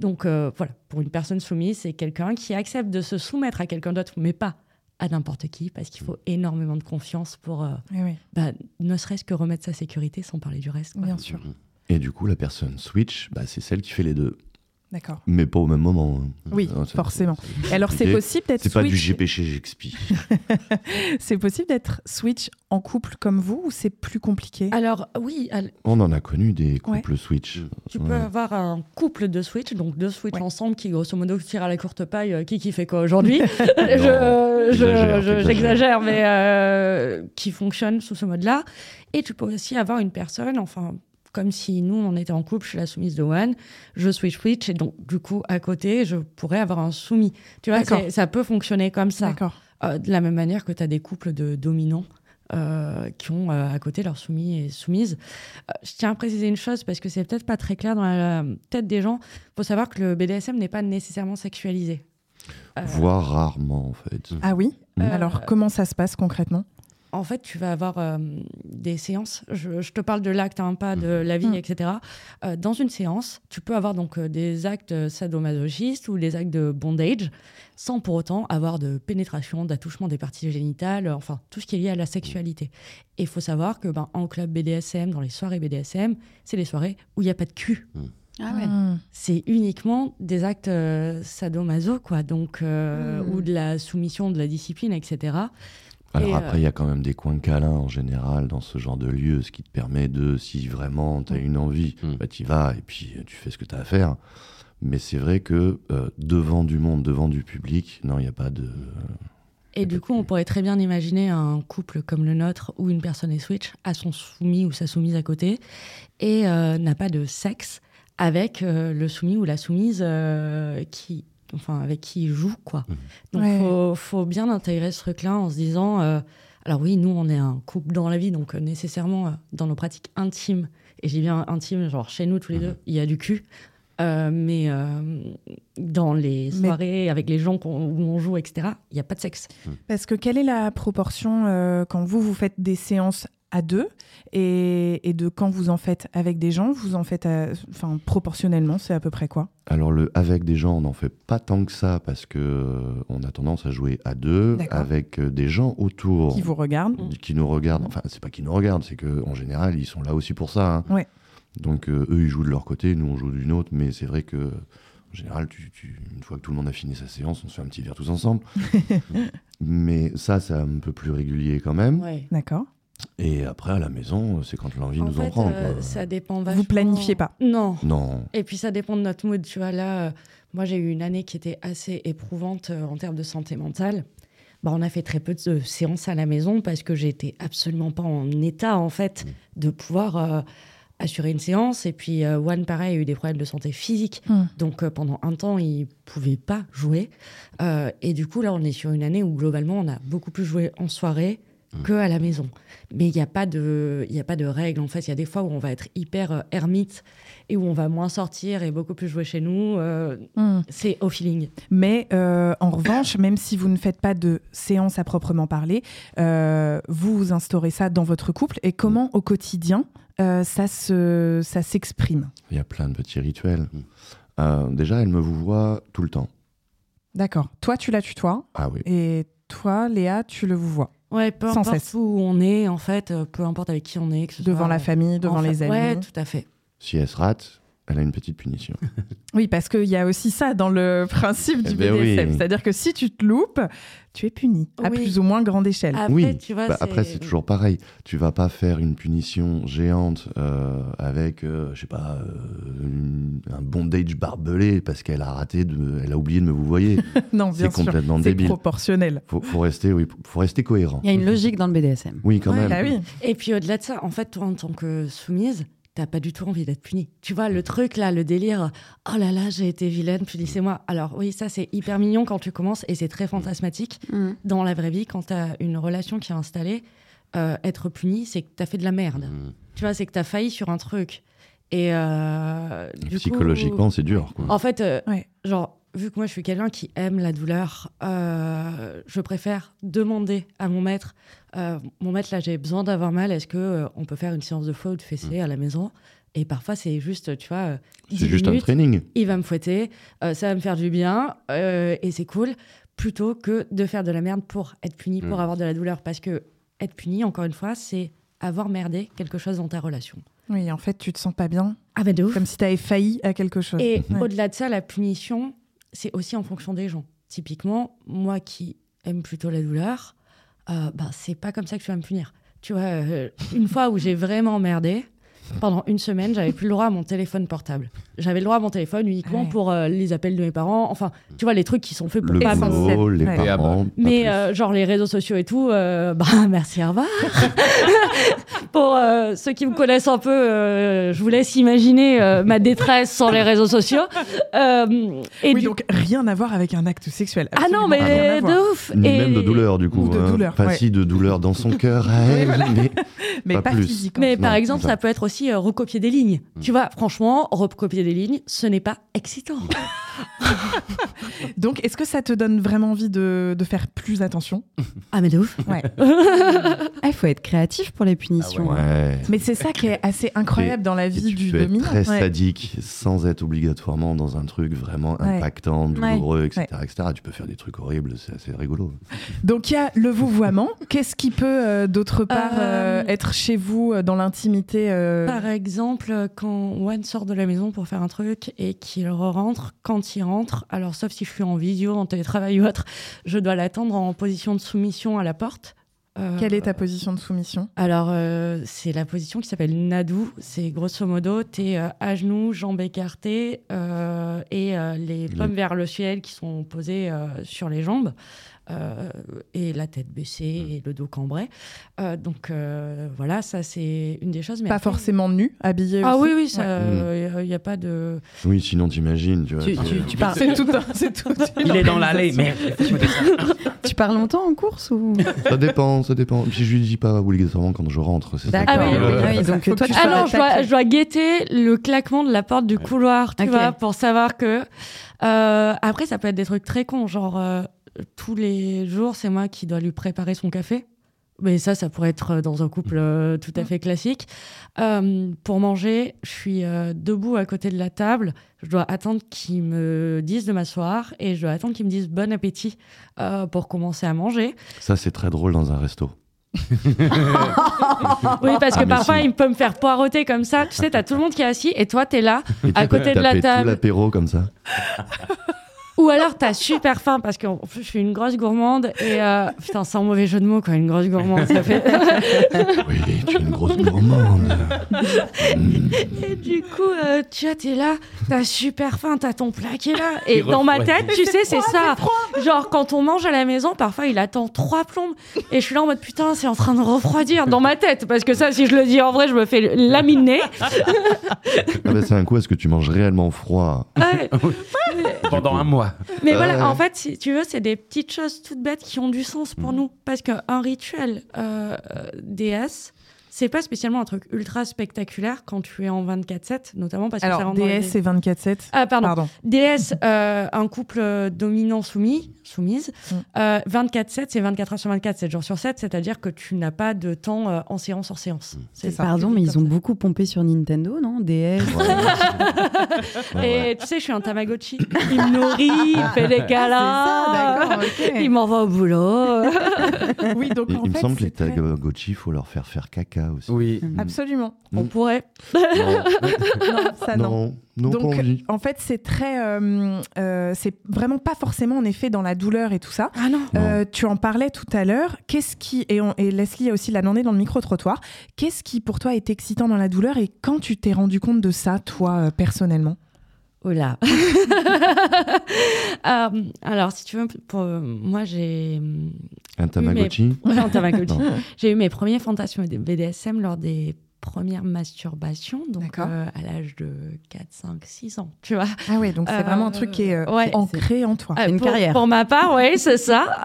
Donc, euh, voilà, pour une personne soumise, c'est quelqu'un qui accepte de se soumettre à quelqu'un d'autre, mais pas à n'importe qui, parce qu'il faut énormément de confiance pour, euh, Oui, oui, bah, ne serait-ce que remettre sa sécurité sans parler du reste. quoi. bien sûr. Et du coup, la personne switch, bah, c'est celle qui fait les deux. D'accord. Mais pas au même moment. hein. Oui, Ah, forcément. Et alors, c'est possible d'être C'est pas du switch GPG, j'explique. (laughs) C'est possible d'être switch en couple comme vous ou c'est plus compliqué? Alors, oui, al- On en a connu des couples switch. Tu Ouais. peux avoir un couple de Switch, donc deux Switch ensemble qui, grosso modo, tirent à la courte paille euh, qui qui fait quoi aujourd'hui? (laughs) je, je- je-. J'exagère, mais euh, qui fonctionne sous ce mode-là. Et tu peux aussi avoir une personne, enfin, comme si nous, on était en couple, je suis la soumise de One, je switch Switch, et donc, du coup, à côté, je pourrais avoir un soumis. Tu vois, ça peut fonctionner comme ça. D'accord. Euh, de la même manière que tu as des couples de dominants. euh, qui ont euh, à côté leurs soumis et soumises. Euh, je tiens à préciser une chose parce que c'est peut-être pas très clair dans la tête des gens. Il faut savoir que le BDSM n'est pas nécessairement sexualisé. Euh, Voire rarement, en fait. Ah oui? Alors, comment ça se passe concrètement? En fait, tu vas avoir euh, des séances. Je, je te parle de l'acte, hein, pas de la vie, Mm. etc. Euh, dans une séance, tu peux avoir donc euh, des actes sadomasochistes ou des actes de bondage, sans pour autant avoir de pénétration, d'attouchement des parties génitales, enfin tout ce qui est lié à la sexualité. Et il faut savoir que ben, en club BDSM, dans les soirées BDSM, c'est les soirées où il n'y a pas de cul. Ah ouais. C'est uniquement des actes euh, sadomaso, quoi, donc, euh, ou de la soumission, de la discipline, etc. Alors Et, après, il y a quand même des coins de câlin en général dans ce genre de lieu, ce qui te permet de, si vraiment tu as une envie, bah tu vas et puis euh, tu fais ce que tu as à faire. Mais c'est vrai que euh, devant du monde, devant du public, non, il n'y a pas de... Et du coup, on pourrait très bien imaginer un couple comme le nôtre où une personne est switch, a son soumis ou sa soumise à côté et euh, n'a pas de sexe avec euh, le soumis ou la soumise euh, qui, enfin, avec qui il joue, quoi. Donc, Ouais. faut, faut bien intégrer ce truc-là en se disant, euh, alors oui, nous, on est un couple dans la vie, donc euh, nécessairement euh, dans nos pratiques intimes, et j'ai bien intime, genre chez nous tous les deux, il y a du cul. Euh, mais euh, dans les Mais- soirées avec les gens qu'on- où on joue, etc., il n'y a pas de sexe. Parce que quelle est la proportion euh, quand vous, vous faites des séances à deux et, et de quand vous en faites avec des gens, vous en faites à- enfin, proportionnellement, c'est à peu près quoi Alors le avec des gens, on n'en fait pas tant que ça parce que euh, on a tendance à jouer à deux avec euh, des gens autour Qui vous regardent qui nous regardent. Enfin, c'est pas qui nous regardent, c'est que en général, ils sont là aussi pour ça. hein. Ouais. Donc euh, eux, ils jouent de leur côté, nous on joue d'une autre, mais c'est vrai que en général, tu, tu- une fois que tout le monde a fini sa séance, on se fait un petit verre tous ensemble. (laughs) mais ça, c'est un peu plus régulier quand même. Ouais. D'accord. Et après, à la maison, c'est quand l'envie En nous en prend. euh, quoi. ça dépend Vous vachement. planifiez pas Non. Non. Et puis ça dépend de notre mood. Tu vois, là, euh, moi j'ai eu une année qui était assez éprouvante euh, en termes de santé mentale. Bah, on a fait très peu de séances à la maison parce que j'étais absolument pas en état, en fait, de pouvoir euh, assurer une séance. Et puis, euh, One, pareil, a eu des problèmes de santé physique. Mm. Donc, euh, pendant un temps, il pouvait pas jouer. Euh, et du coup, là, on est sur une année où, globalement, on a beaucoup plus joué en soirée que à la maison. Mais il n'y a pas de, il y a pas de règle. En fait, il y a des fois où on va être hyper euh, ermite et où on va moins sortir et beaucoup plus jouer chez nous. Euh, Hmm. C'est au feeling. Mais euh, en revanche, même si vous ne faites pas de séance à proprement parler, euh, vous, vous instaurez ça dans votre couple. Et comment au quotidien euh, ça se, ça s'exprime? Il y a plein de petits rituels. Euh, déjà, elle me vous voit tout le temps. D'accord. Toi, tu la tutoies. Ah oui. Et toi, Léa, tu le vous vois. Ouais, peu Sans importe cesse. où on est, en fait, euh, peu importe avec qui on est. que ce Devant soit, la famille, devant les fa- amis. Ouais, tout à fait. Si elle se rate, elle a une petite punition. (laughs) Oui, parce qu'il y a aussi ça dans le (laughs) principe du Eh ben BDSM. oui. C'est-à-dire que si tu te loupes, tu es puni à Oui. plus ou moins grande échelle. Après, oui, tu vois, bah, après c'est- toujours pareil. Tu vas pas faire une punition géante euh, avec, euh, je sais pas, euh, une- un bondage barbelé parce qu'elle a raté, de, elle a oublié de me vous voyez. (laughs) non, bien c'est sûr. complètement C'est débile. proportionnel. Faut, faut rester, oui, faut rester cohérent. Il y a une logique dans le BDSM. Oui, quand Ouais. même. Bah oui. Et puis au-delà de ça, en fait, toi, en tant que soumise, t'as pas du tout envie d'être punie. Tu vois, le truc là, le délire, oh là là, j'ai été vilaine, punissez-moi. Alors oui, ça c'est hyper mignon quand tu commences et c'est très fantasmatique. Mm. Dans la vraie vie, quand t'as une relation qui est installée, euh, être puni, c'est que t'as fait de la merde. Mm. Tu vois, c'est que t'as failli sur un truc. Et euh, du Psychologiquement, c'est dur. quoi. En fait, euh, Ouais. genre, vu que moi je suis quelqu'un qui aime la douleur, euh, je préfère demander à mon maître, euh, mon maître là j'ai besoin d'avoir mal, est-ce que euh, on peut faire une séance de fouet ou de fessée à la maison? Et parfois c'est juste, tu vois, C'est 10 juste un training. Il va me fouetter, euh, ça va me faire du bien euh, et c'est cool, plutôt que de faire de la merde pour être puni, pour Mm. avoir de la douleur, parce que être puni, encore une fois, c'est avoir merdé quelque chose dans ta relation. Oui, en fait, tu te sens pas bien. Ah ben de ouf. Comme si tu avais failli à quelque chose. Et Ouais. au-delà de ça, la punition, c'est aussi en fonction des gens. Typiquement, moi qui aime plutôt la douleur, euh, bah, c'est pas comme ça que tu vas me punir. Tu vois, euh, une fois où j'ai vraiment merdé, pendant une semaine, j'avais plus le droit à mon téléphone portable. J'avais le droit à mon téléphone uniquement Ouais. pour euh, les appels de mes parents. Enfin, tu vois, les trucs qui sont faits pour Le pas boulot, les Ouais. parents. pas mais euh, genre les réseaux sociaux et tout, euh, (laughs) bah merci, au revoir. (laughs) Pour euh, ceux qui me connaissent un peu, euh, je vous laisse imaginer euh, ma détresse sans les réseaux sociaux. Euh, et oui, du- donc rien à voir avec un acte sexuel. Ah non, mais de ouf. Ni Et- même de douleur, du coup. Ou de hein. douleur, Enfin, ouais. si, de douleur dans son (laughs) cœur à elle, mais, Mais pas, pas plus. physique. Mais par exemple, ça. ça peut être aussi euh, recopier des lignes. Tu vois, franchement, recopier des lignes, ce n'est pas excitant. (laughs) Donc, est-ce que ça te donne vraiment envie de, de faire plus attention? Ah mais de ouf. Ouais. (laughs) Ah, Il faut être créatif pour les punitions. Ouais. Mais c'est ça qui est assez incroyable dans la vie tu du peux être dominant. très Ouais. sadique sans être obligatoirement dans un truc vraiment Ouais. impactant, douloureux, Ouais. etc., etc. Tu peux faire des trucs horribles, c'est assez rigolo. Donc il y a le vouvoiement. Qu'est-ce qui peut euh, d'autre part Euh, euh, être chez vous euh, dans l'intimité euh, Par exemple, quand One sort de la maison pour faire un truc et qu'il rentre, quand il rentre, alors sauf si je suis en visio, en télétravail ou autre, je dois l'attendre en position de soumission à la porte Euh, Quelle est ta position de soumission? Alors, euh, c'est la position qui s'appelle Nadou. C'est grosso modo, tu es à genoux, jambes écartées euh, et euh, les pommes vers le ciel qui sont posées euh, sur les jambes. Euh, et la tête baissée et le dos cambré. Euh, donc euh, voilà, ça c'est une des choses. Mais Pas après- forcément nu, habillé Ah aussi oui, oui, il Ouais. n'y a, pas de. Oui, sinon t'imagines, tu vois. Tu- tu- tu parles- C'est tout, un- c'est tout. Il est dans l'allée, merde. Tu pars longtemps en course ou Ça dépend, ça dépend. Puis je lui dis pas obligatoirement quand je rentre. C'est ça Ah oui, Ah oui, donc toi, tu Ah non, je dois, attaqué. je dois guetter le claquement de la porte du couloir, tu vois, pour savoir que. Euh, après, ça peut être des trucs très cons, genre euh, tous les jours, c'est moi qui dois lui préparer son café. Mais ça, ça pourrait être dans un couple euh, tout à fait classique. Euh, pour manger, je suis euh, debout à côté de la table. Je dois attendre qu'ils me disent de m'asseoir et je dois attendre qu'ils me disent bon appétit euh, pour commencer à manger. Ça, c'est très drôle dans un resto. (laughs) Oui, parce que Ah, parfois, si. il peut me faire poireauter comme ça. Tu sais, t'as tout le monde qui est assis et toi, t'es là, Et à côté de la tapais tout table. l'apéro comme ça. (laughs) Ou alors, t'as super faim parce que en plus, je suis une grosse gourmande et euh, putain, sans mauvais jeu de mots, quoi, une grosse gourmande, ça fait. (laughs) Oui, tu es une grosse gourmande. (laughs) et du coup, euh, tu vois, t'es là, t'as super faim, t'as ton plat qui est là. Et Il dans ma tête, tu sais, c'est ça. Genre, quand on mange à la maison, parfois, il attend trois plombes et je suis là en mode putain, c'est en train de refroidir dans ma tête. Parce que ça, si je le dis en vrai, je me fais laminer. Ah bah, c'est un coup, est-ce que tu manges réellement froid? Ouais. (laughs) Pendant un mois. Mais voilà, en fait, si tu veux, c'est des petites choses toutes bêtes qui ont du sens pour Mm. nous. Parce qu'un rituel euh, euh, DS, c'est pas spécialement un truc ultra spectaculaire quand tu es en 24-7, notamment parce que ça Alors, rentre dans les- DS et 24-7. Ah, pardon. Pardon. DS, euh, un couple euh, dominant-soumis, soumise. Mm. Euh, 24-7, c'est 24 heures sur 24, 7 jours sur 7, c'est-à-dire que tu n'as pas de temps euh, en séance sur séance. C'est ça. Pardon, mais ils ont beaucoup pompé sur Nintendo, non? DS. (laughs) Et tu sais, je suis un Tamagotchi. (coughs) Il me nourrit, il me fait des câlins. d'accord, ok. (laughs) Il m'envoie au boulot. (laughs) Oui, donc Il, en il me semble que les très- Tamagotchi, il faut leur faire faire caca aussi. Oui. Absolument. On pourrait. Non, ça non. Non, non, pas Donc, envie. en fait, c'est très, euh, euh, c'est vraiment pas forcément en effet dans la douleur et tout ça. Ah non. Euh, tu en parlais tout à l'heure. Qu'est-ce qui et, on- et Leslie a aussi l'a demandé dans le micro trottoir. Qu'est-ce qui pour toi est excitant dans la douleur et quand tu t'es rendu compte de ça, toi euh, personnellement? Oula. (laughs) Euh, alors, si tu veux, pour, euh, moi, j'ai. Un Tamagotchi Ouais, un Tamagotchi. (laughs) J'ai eu mes premiers fantasmes de BDSM lors des premières masturbations, donc euh, à l'âge de 4, 5, 6 ans, tu vois. Ah ouais, donc c'est Euh, vraiment un truc qui est euh, ouais. ancré en toi. Euh, une pour, carrière. Pour ma part, oui, c'est ça.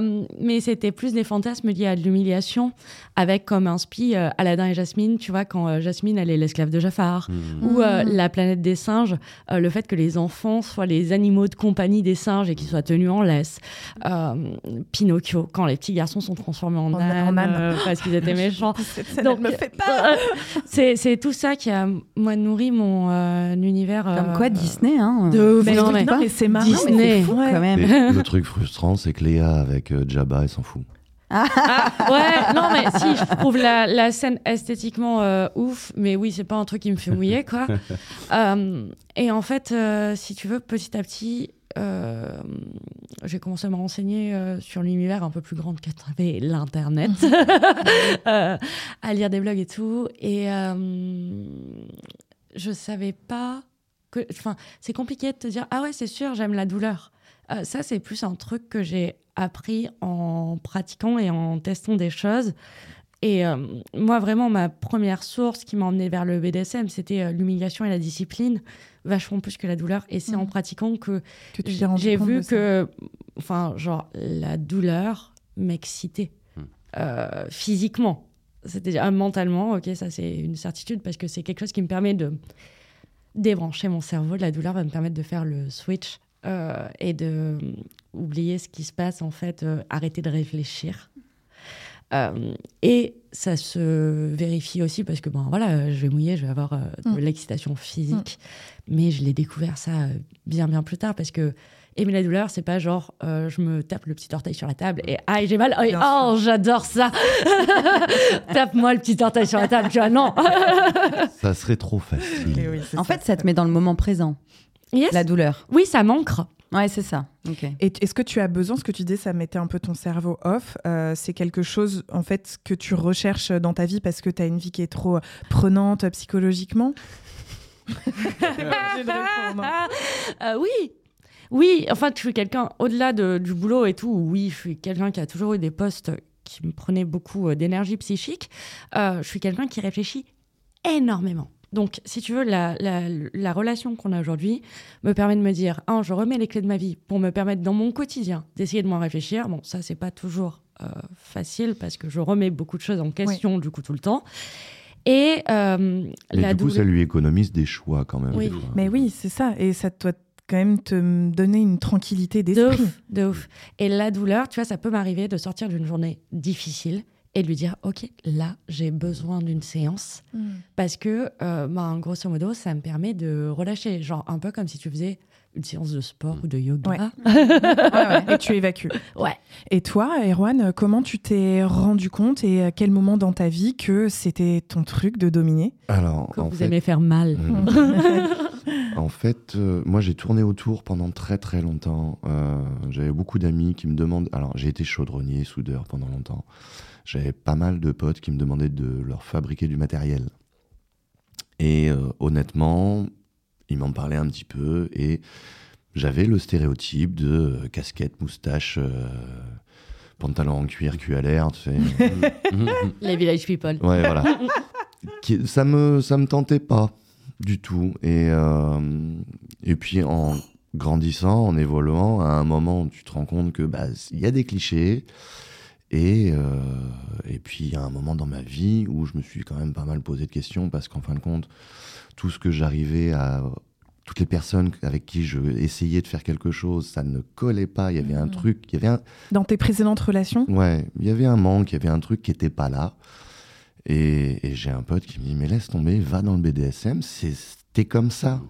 Euh, mais c'était plus des fantasmes liés à de l'humiliation, avec comme inspi euh, Aladdin et Jasmine, tu vois, quand euh, Jasmine, elle est l'esclave de Jafar, ou euh, La planète des singes, euh, le fait que les enfants soient les animaux de compagnie des singes et qu'ils soient tenus en laisse. Euh, Pinocchio, quand les petits garçons sont transformés en, En- ânes, en euh, parce qu'ils étaient méchants. (laughs) Cette Donc, me fait euh, (laughs) c'est tout ça qui a, moi, nourri mon euh, univers. Comme quoi, Disney, hein. de ouf. Mais Non, mais- c'est marrant. Disney. mais c'est fou, Quand ouais. même. Et (laughs) le truc frustrant, c'est que Léa avec euh, Jabba, elle s'en fout. Ouais, non, mais si, je trouve la, la scène esthétiquement euh, ouf, mais oui, c'est pas un truc qui me fait mouiller, quoi. (laughs) Euh, et en fait, euh, si tu veux, petit à petit, j'ai commencé à me renseigner sur l'univers un peu plus grand que t'avais l'internet, (laughs) à lire des blogs et tout, et je savais pas que. Enfin, c'est compliqué de te dire, ah ouais, c'est sûr, j'aime la douleur. Ça, c'est plus un truc que j'ai appris en pratiquant et en testant des choses. Et euh, moi, vraiment, ma première source qui m'a emmené vers le BDSM, c'était euh, l'humiliation et la discipline, vachement plus que la douleur. Et c'est en pratiquant que, j'ai vu que, enfin, genre, la douleur m'excitait euh, physiquement. C'est-à-dire euh, mentalement, ok, ça c'est une certitude parce que c'est quelque chose qui me permet de débrancher mon cerveau. La douleur va me permettre de faire le switch euh, et de oublier ce qui se passe, en fait, euh, arrêter de réfléchir. Euh, et ça se vérifie aussi parce que, bon, voilà, je vais mouiller, je vais avoir euh, de Mm. l'excitation physique. Mais je l'ai découvert ça euh, bien, bien plus tard parce que aimer la douleur, c'est pas genre euh, je me tape le petit orteil sur la table et aïe, j'ai mal. Oh, oh, j'adore ça. (laughs) Tape-moi le petit orteil sur la table, tu vois, non. (laughs) Ça serait trop facile. Oui, En ça. fait, ça te met dans le moment présent, Yes. la douleur. Oui, ça m'ancre. Ouais, c'est ça. Ok. Et est-ce que tu as besoin, ce que tu dis, ça mettait un peu ton cerveau off, euh, c'est quelque chose en fait que tu recherches dans ta vie parce que tu as une vie qui est trop euh, prenante euh, psychologiquement? (laughs) (laughs) Euh, oui. Oui, enfin, je suis quelqu'un, au-delà de- du boulot et tout, oui, je suis quelqu'un qui a toujours eu des postes qui me prenaient beaucoup euh, d'énergie psychique. Euh, je suis quelqu'un qui réfléchit énormément. Donc, si tu veux, la, la- la relation qu'on a aujourd'hui me permet de me dire, un, je remets les clés de ma vie pour me permettre dans mon quotidien d'essayer de moins réfléchir. Bon, ça, c'est pas toujours euh, facile parce que je remets beaucoup de choses en question, du coup, tout le temps. Et euh, Mais la du coup, douleur- ça lui économise des choix quand même. Oui. des fois. Mais oui, c'est ça. Et ça doit quand même te donner une tranquillité De d'esprit. ouf, de ouf. Et la douleur, tu vois, ça peut m'arriver de sortir d'une journée difficile et de lui dire, OK, là, j'ai besoin d'une séance. Mm. Parce que, euh, ben, grosso modo, ça me permet de relâcher. Genre, un peu comme si tu faisais une séance de sport ou de yoga. Ouais. (laughs) Ouais, ouais. Et tu évacues. Ouais. Et toi, Erwan, comment tu t'es rendu compte et à quel moment dans ta vie que c'était ton truc de dominer? Alors, Que en vous fait, aimez faire mal. (laughs) en fait, euh, moi j'ai tourné autour pendant très très longtemps. Euh, J'avais beaucoup d'amis qui me demandent. Alors, j'ai été chaudronnier, soudeur pendant longtemps. J'avais pas mal de potes qui me demandaient de leur fabriquer du matériel. Et euh, honnêtement, ils m'en parlaient un petit peu et j'avais le stéréotype de euh, casquette, moustache, euh, pantalon en cuir, cul à l'air, tu sais. (laughs) Les village people. Ouais, voilà. (laughs) Ça me ça me tentait pas du tout et euh, et puis en grandissant en évoluant à un moment tu te rends compte que bah il y a des clichés et euh, et puis il y a un moment dans ma vie où je me suis quand même pas mal posé de questions parce qu'en fin de compte tout ce que j'arrivais à toutes les personnes avec qui je essayais de faire quelque chose ça ne collait pas il y avait un truc il y avait un Dans tes précédentes relations? Ouais, il y avait un manque, il y avait un truc qui n'était pas là. Et, et j'ai un pote qui me dit Mais laisse tomber, va dans le BDSM, t'es comme ça.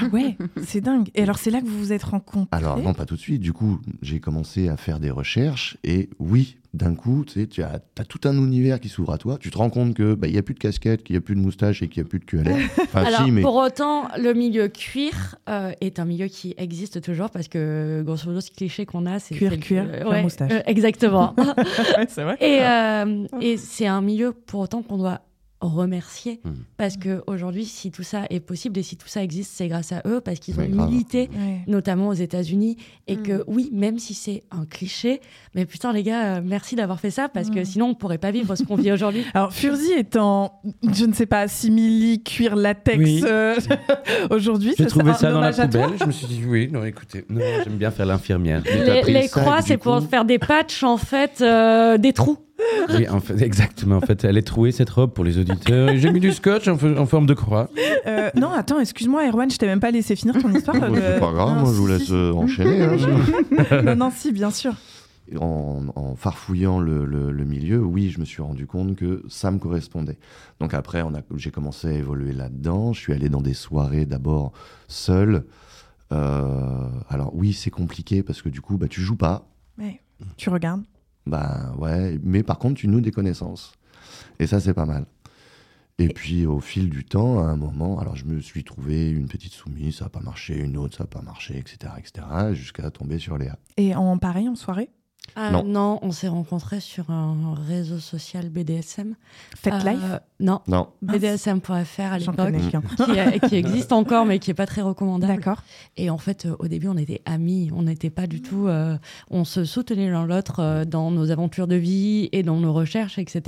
Ah ouais, c'est dingue. Et alors, c'est là que vous vous êtes rencontrés Alors, non, pas tout de suite. Du coup, j'ai commencé à faire des recherches. Et oui, d'un coup, tu sais, tu as, as tout un univers qui s'ouvre à toi. Tu te rends compte qu'il n'y a plus de casquette, qu'il n'y a plus de moustache et qu'il n'y a plus de cul à l'air. (laughs) Enfin, Alors, si, mais. pour autant, le milieu cuir euh, est un milieu qui existe toujours parce que, grosso modo, ce cliché qu'on a, c'est. Cuir, le- cuir, euh, cuir, ouais, moustache. euh, exactement. (laughs) Ouais, c'est vrai. Et, euh, et c'est un milieu, pour autant, qu'on doit remercier Hmm. parce que aujourd'hui si tout ça est possible et si tout ça existe c'est grâce à eux parce qu'ils ont grave. milité Ouais. notamment aux États-Unis et que oui même si c'est un cliché mais putain les gars euh, merci d'avoir fait ça parce que sinon on pourrait pas vivre ce qu'on vit aujourd'hui (laughs) Alors, Furzi est en, je ne sais pas, simili, cuir, latex Oui. euh, (laughs) aujourd'hui. J'ai c'est trouvé ça dans la poubelle. Je me suis dit, oui, non, écoutez, non, j'aime bien faire l'infirmière. les, les croix c'est pour faire des patchs en fait euh, des trous Oui, en fait, exactement. En fait, elle est trouée, cette robe, pour les auditeurs. J'ai mis du scotch en, forme de croix. Euh, non, attends, excuse-moi, Erwan, je t'ai même pas laissé finir ton histoire. De- c'est pas grave, Non, moi je vous laisse euh, enchaîner. hein. (laughs) non, non, si, bien sûr. en, en farfouillant le, le- le milieu, oui, je me suis rendu compte que ça me correspondait. Donc après, on a- j'ai commencé à évoluer là-dedans. Je suis allé dans des soirées d'abord seul. Euh, alors oui, c'est compliqué parce que du coup, bah, tu joues pas. Ouais. Tu regardes. Bah ouais, mais par contre, tu noues des connaissances. Et ça, c'est pas mal. Et puis au fil du temps, à un moment, alors je me suis trouvé une petite soumise, ça n'a pas marché, une autre, ça n'a pas marché, etc., etc., jusqu'à tomber sur Léa. Et en pareil, en soirée? Ah, Non. non. on s'est rencontrés sur un réseau social BDSM. Faites Euh, life Non. Non. BDSM.fr à l'époque, qu'un. qui, qui (laughs) existe encore mais qui est pas très recommandable. D'accord. Et en fait, euh, au début, on était amis, on n'était pas du tout, euh, on se soutenait l'un l'autre euh, dans nos aventures de vie et dans nos recherches, etc.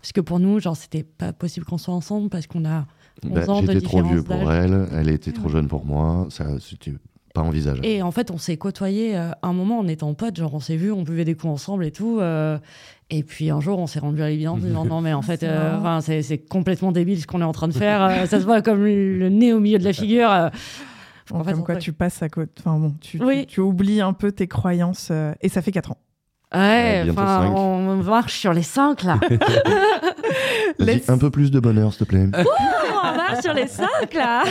Parce que pour nous, genre, c'était pas possible qu'on soit ensemble parce qu'on a 11 Bah, ans de J'étais trop vieux pour elle, elle était trop jeune pour moi, ça c'était pas envisageable. Et en fait, on s'est côtoyés euh, un moment en étant potes, genre on s'est vus, on buvait des coups ensemble et tout. euh, et puis un jour, on s'est rendu à l'évidence, en disant non, mais en (laughs) fait, C'est euh, c'est c'est complètement débile ce qu'on est en train de faire. euh, ça se voit comme le nez au milieu de la figure. Bon, En fait, comme quoi, tu passes à côté. Enfin bon, tu, Oui. tu, tu oublies un peu tes croyances. euh, et ça fait 4 ans. Ouais, enfin, on marche sur les cinq là. (laughs) Vas-y, laisse- un peu plus de bonheur, s'il te plaît. Marche sur les cinq là.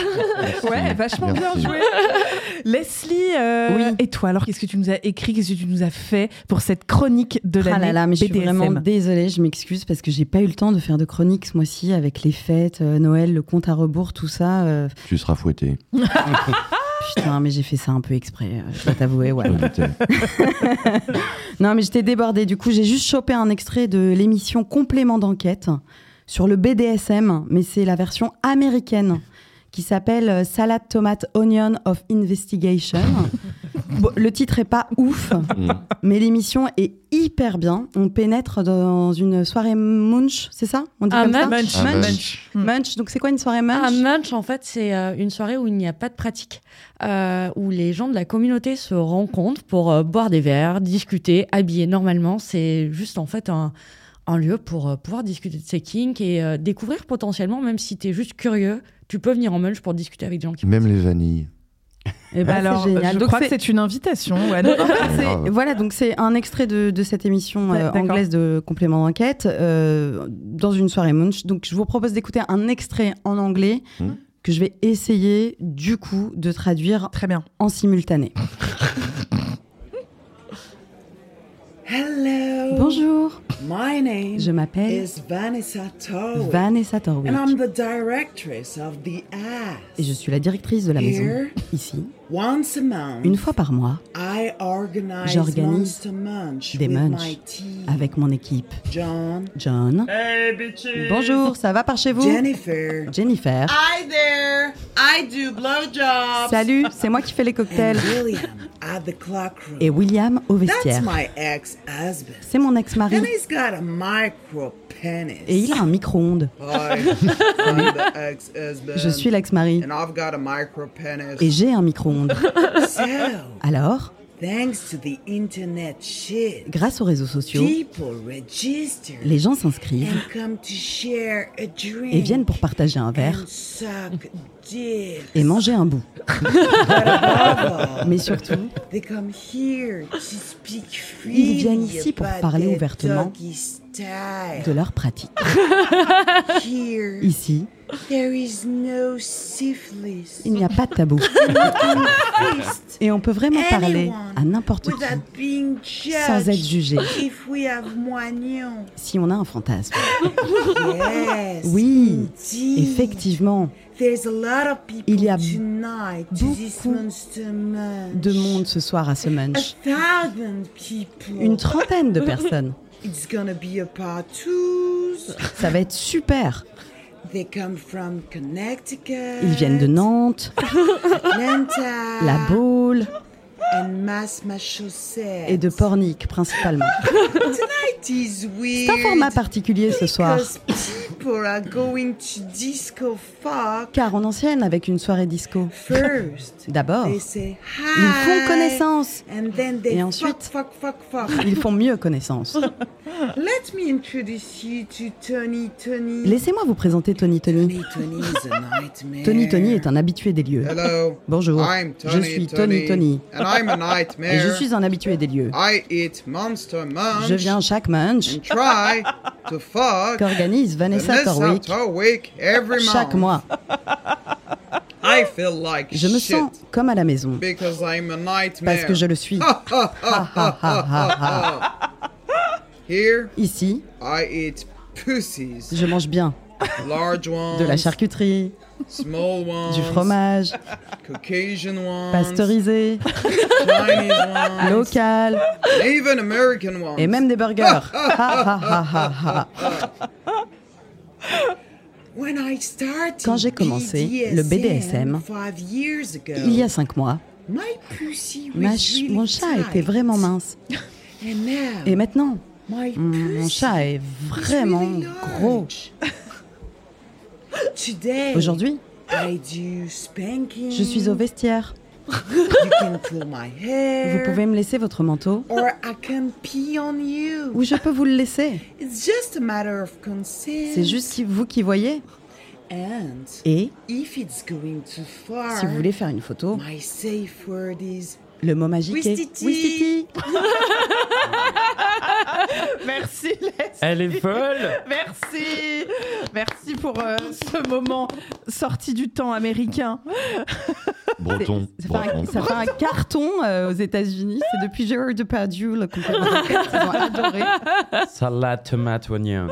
Ouais, vachement bien joué. Leslie, euh, Oui. et toi alors, qu'est-ce que tu nous as écrit, qu'est-ce que tu nous as fait pour cette chronique de Ah l'année là là, mais je suis vraiment désolée, je m'excuse parce que j'ai pas eu le temps de faire de chronique ce mois-ci avec les fêtes, euh, Noël, le compte à rebours, tout ça. euh, Tu seras fouetté. (laughs) Putain, mais j'ai fait ça un peu exprès, je dois t'avouer, ouais. (laughs) Non, mais j'étais débordée. Du coup, j'ai juste chopé un extrait de l'émission Complément d'enquête sur le BDSM, mais c'est la version américaine qui s'appelle euh, Salad Tomate Onion of Investigation. (laughs) Bon, le titre est pas ouf, Mm. mais l'émission est hyper bien. On pénètre dans une soirée munch, c'est ça? On dit Ah, comme ça? munch. Un Munch. munch. Munch. Donc c'est quoi une soirée munch? Un munch, en fait, c'est euh, une soirée où il n'y a pas de pratique, euh, où les gens de la communauté se rencontrent pour euh, boire des verres, discuter, habiller normalement. C'est juste en fait un, un lieu pour euh, pouvoir discuter de ses kinks et euh, découvrir potentiellement, même si tu es juste curieux, tu peux venir en munch pour discuter avec des gens qui Même les vanilles. Eh ben, Alors, c'est génial. je Donc, crois que c'est- une (laughs) invitation. ouais. Ah, voilà, donc c'est un extrait de, de cette émission euh, anglaise de complément d'enquête euh, dans une soirée munch. Donc je vous propose d'écouter un extrait en anglais Hmm. que je vais essayer du coup de traduire Très bien. en simultané. (laughs) Hello. Bonjour, My name je m'appelle is Vanessa Torwick. Vanessa Torwick And I'm the directress of the Ass. et je suis la directrice de la maison Here, ici. once a month, Une fois par mois, I organize J'organise des munchs avec mon équipe. John. John, Hey, bitches. bonjour, ça va par chez vous? Jennifer. Jennifer, Hi there. I do blowjobs. salut, c'est moi qui fais les cocktails. Et William au vestiaire. C'est mon ex-mari. Et il a un micro-ondes. (laughs) Je suis l'ex-mari. Et j'ai un micro-ondes. (laughs) Alors, grâce aux réseaux sociaux, les gens s'inscrivent et viennent pour partager un verre. Et manger un bout. Mais surtout, they come here to speak Ils viennent ici pour parler ouvertement de leur pratique. Here, Ici, there is no syphilis. il n'y a pas de tabou. (laughs) Et on peut vraiment parler à n'importe qui without being judged sans être jugé if we have moignon. si on a un fantasme. (laughs) Yes, Oui, effectivement, There's a lot of people Il y a beaucoup de monde ce soir à ce people. Une trentaine de personnes. (laughs) It's gonna be a partout. Ça va être super. They come from Connecticut. Ils viennent de Nantes. La Baule And et de Pornic principalement. (laughs) C'est un format particulier ce soir. Because people are going to disco fuck. Car on enchaîne avec une soirée disco. (laughs) D'abord, ils font connaissance. And then they Et ensuite, fuck, fuck, fuck, fuck. Ils font mieux connaissance. (laughs) Let me introduce you to Tony Tony. Laissez-moi vous présenter Tony Tony. Tony Tony est un habitué des lieux. Hello. Bonjour, I'm je suis Tony Tony. And I'm a nightmare. Et je suis un habitué des lieux. I eat monster munch. Je viens chaque munch And try to fuck qu'organise Vanessa Torwick Torwick every chaque mois. I feel like Je me shit sens comme à la maison. because I'm a nightmare. Parce que je le suis. Here, Ici, I eat pussies. je mange bien. Large ones. De la charcuterie, Small ones. du fromage, Caucasian ones. pasteurisé, Chinese ones. local Even American ones. et même des burgers. (laughs) Quand j'ai commencé le BDSM, five years ago, il y a cinq mois, ma ch- mon chat était vraiment mince. And now, Et maintenant, my mon chat est vraiment really gros. Today, Aujourd'hui, I do spanking. je suis au vestiaire. You can pull my hair. Vous pouvez me laisser votre manteau Or I can pee on you. ou je peux vous le laisser. It's just a matter of consent. C'est juste qui- vous qui voyez. And Et if it's going too far, si vous voulez faire une photo, my safe word is le mot magique est Wistiti. Wistiti. (laughs) Merci Leslie. Elle est folle. Merci. Merci pour euh, ce moment sorti du temps américain. (laughs) Breton. Ça fait, un, breton. ça fait un carton euh, aux États-Unis. C'est depuis Gérard Depardieu, le complément. Ils ont adoré. Salade, tomate, oignon.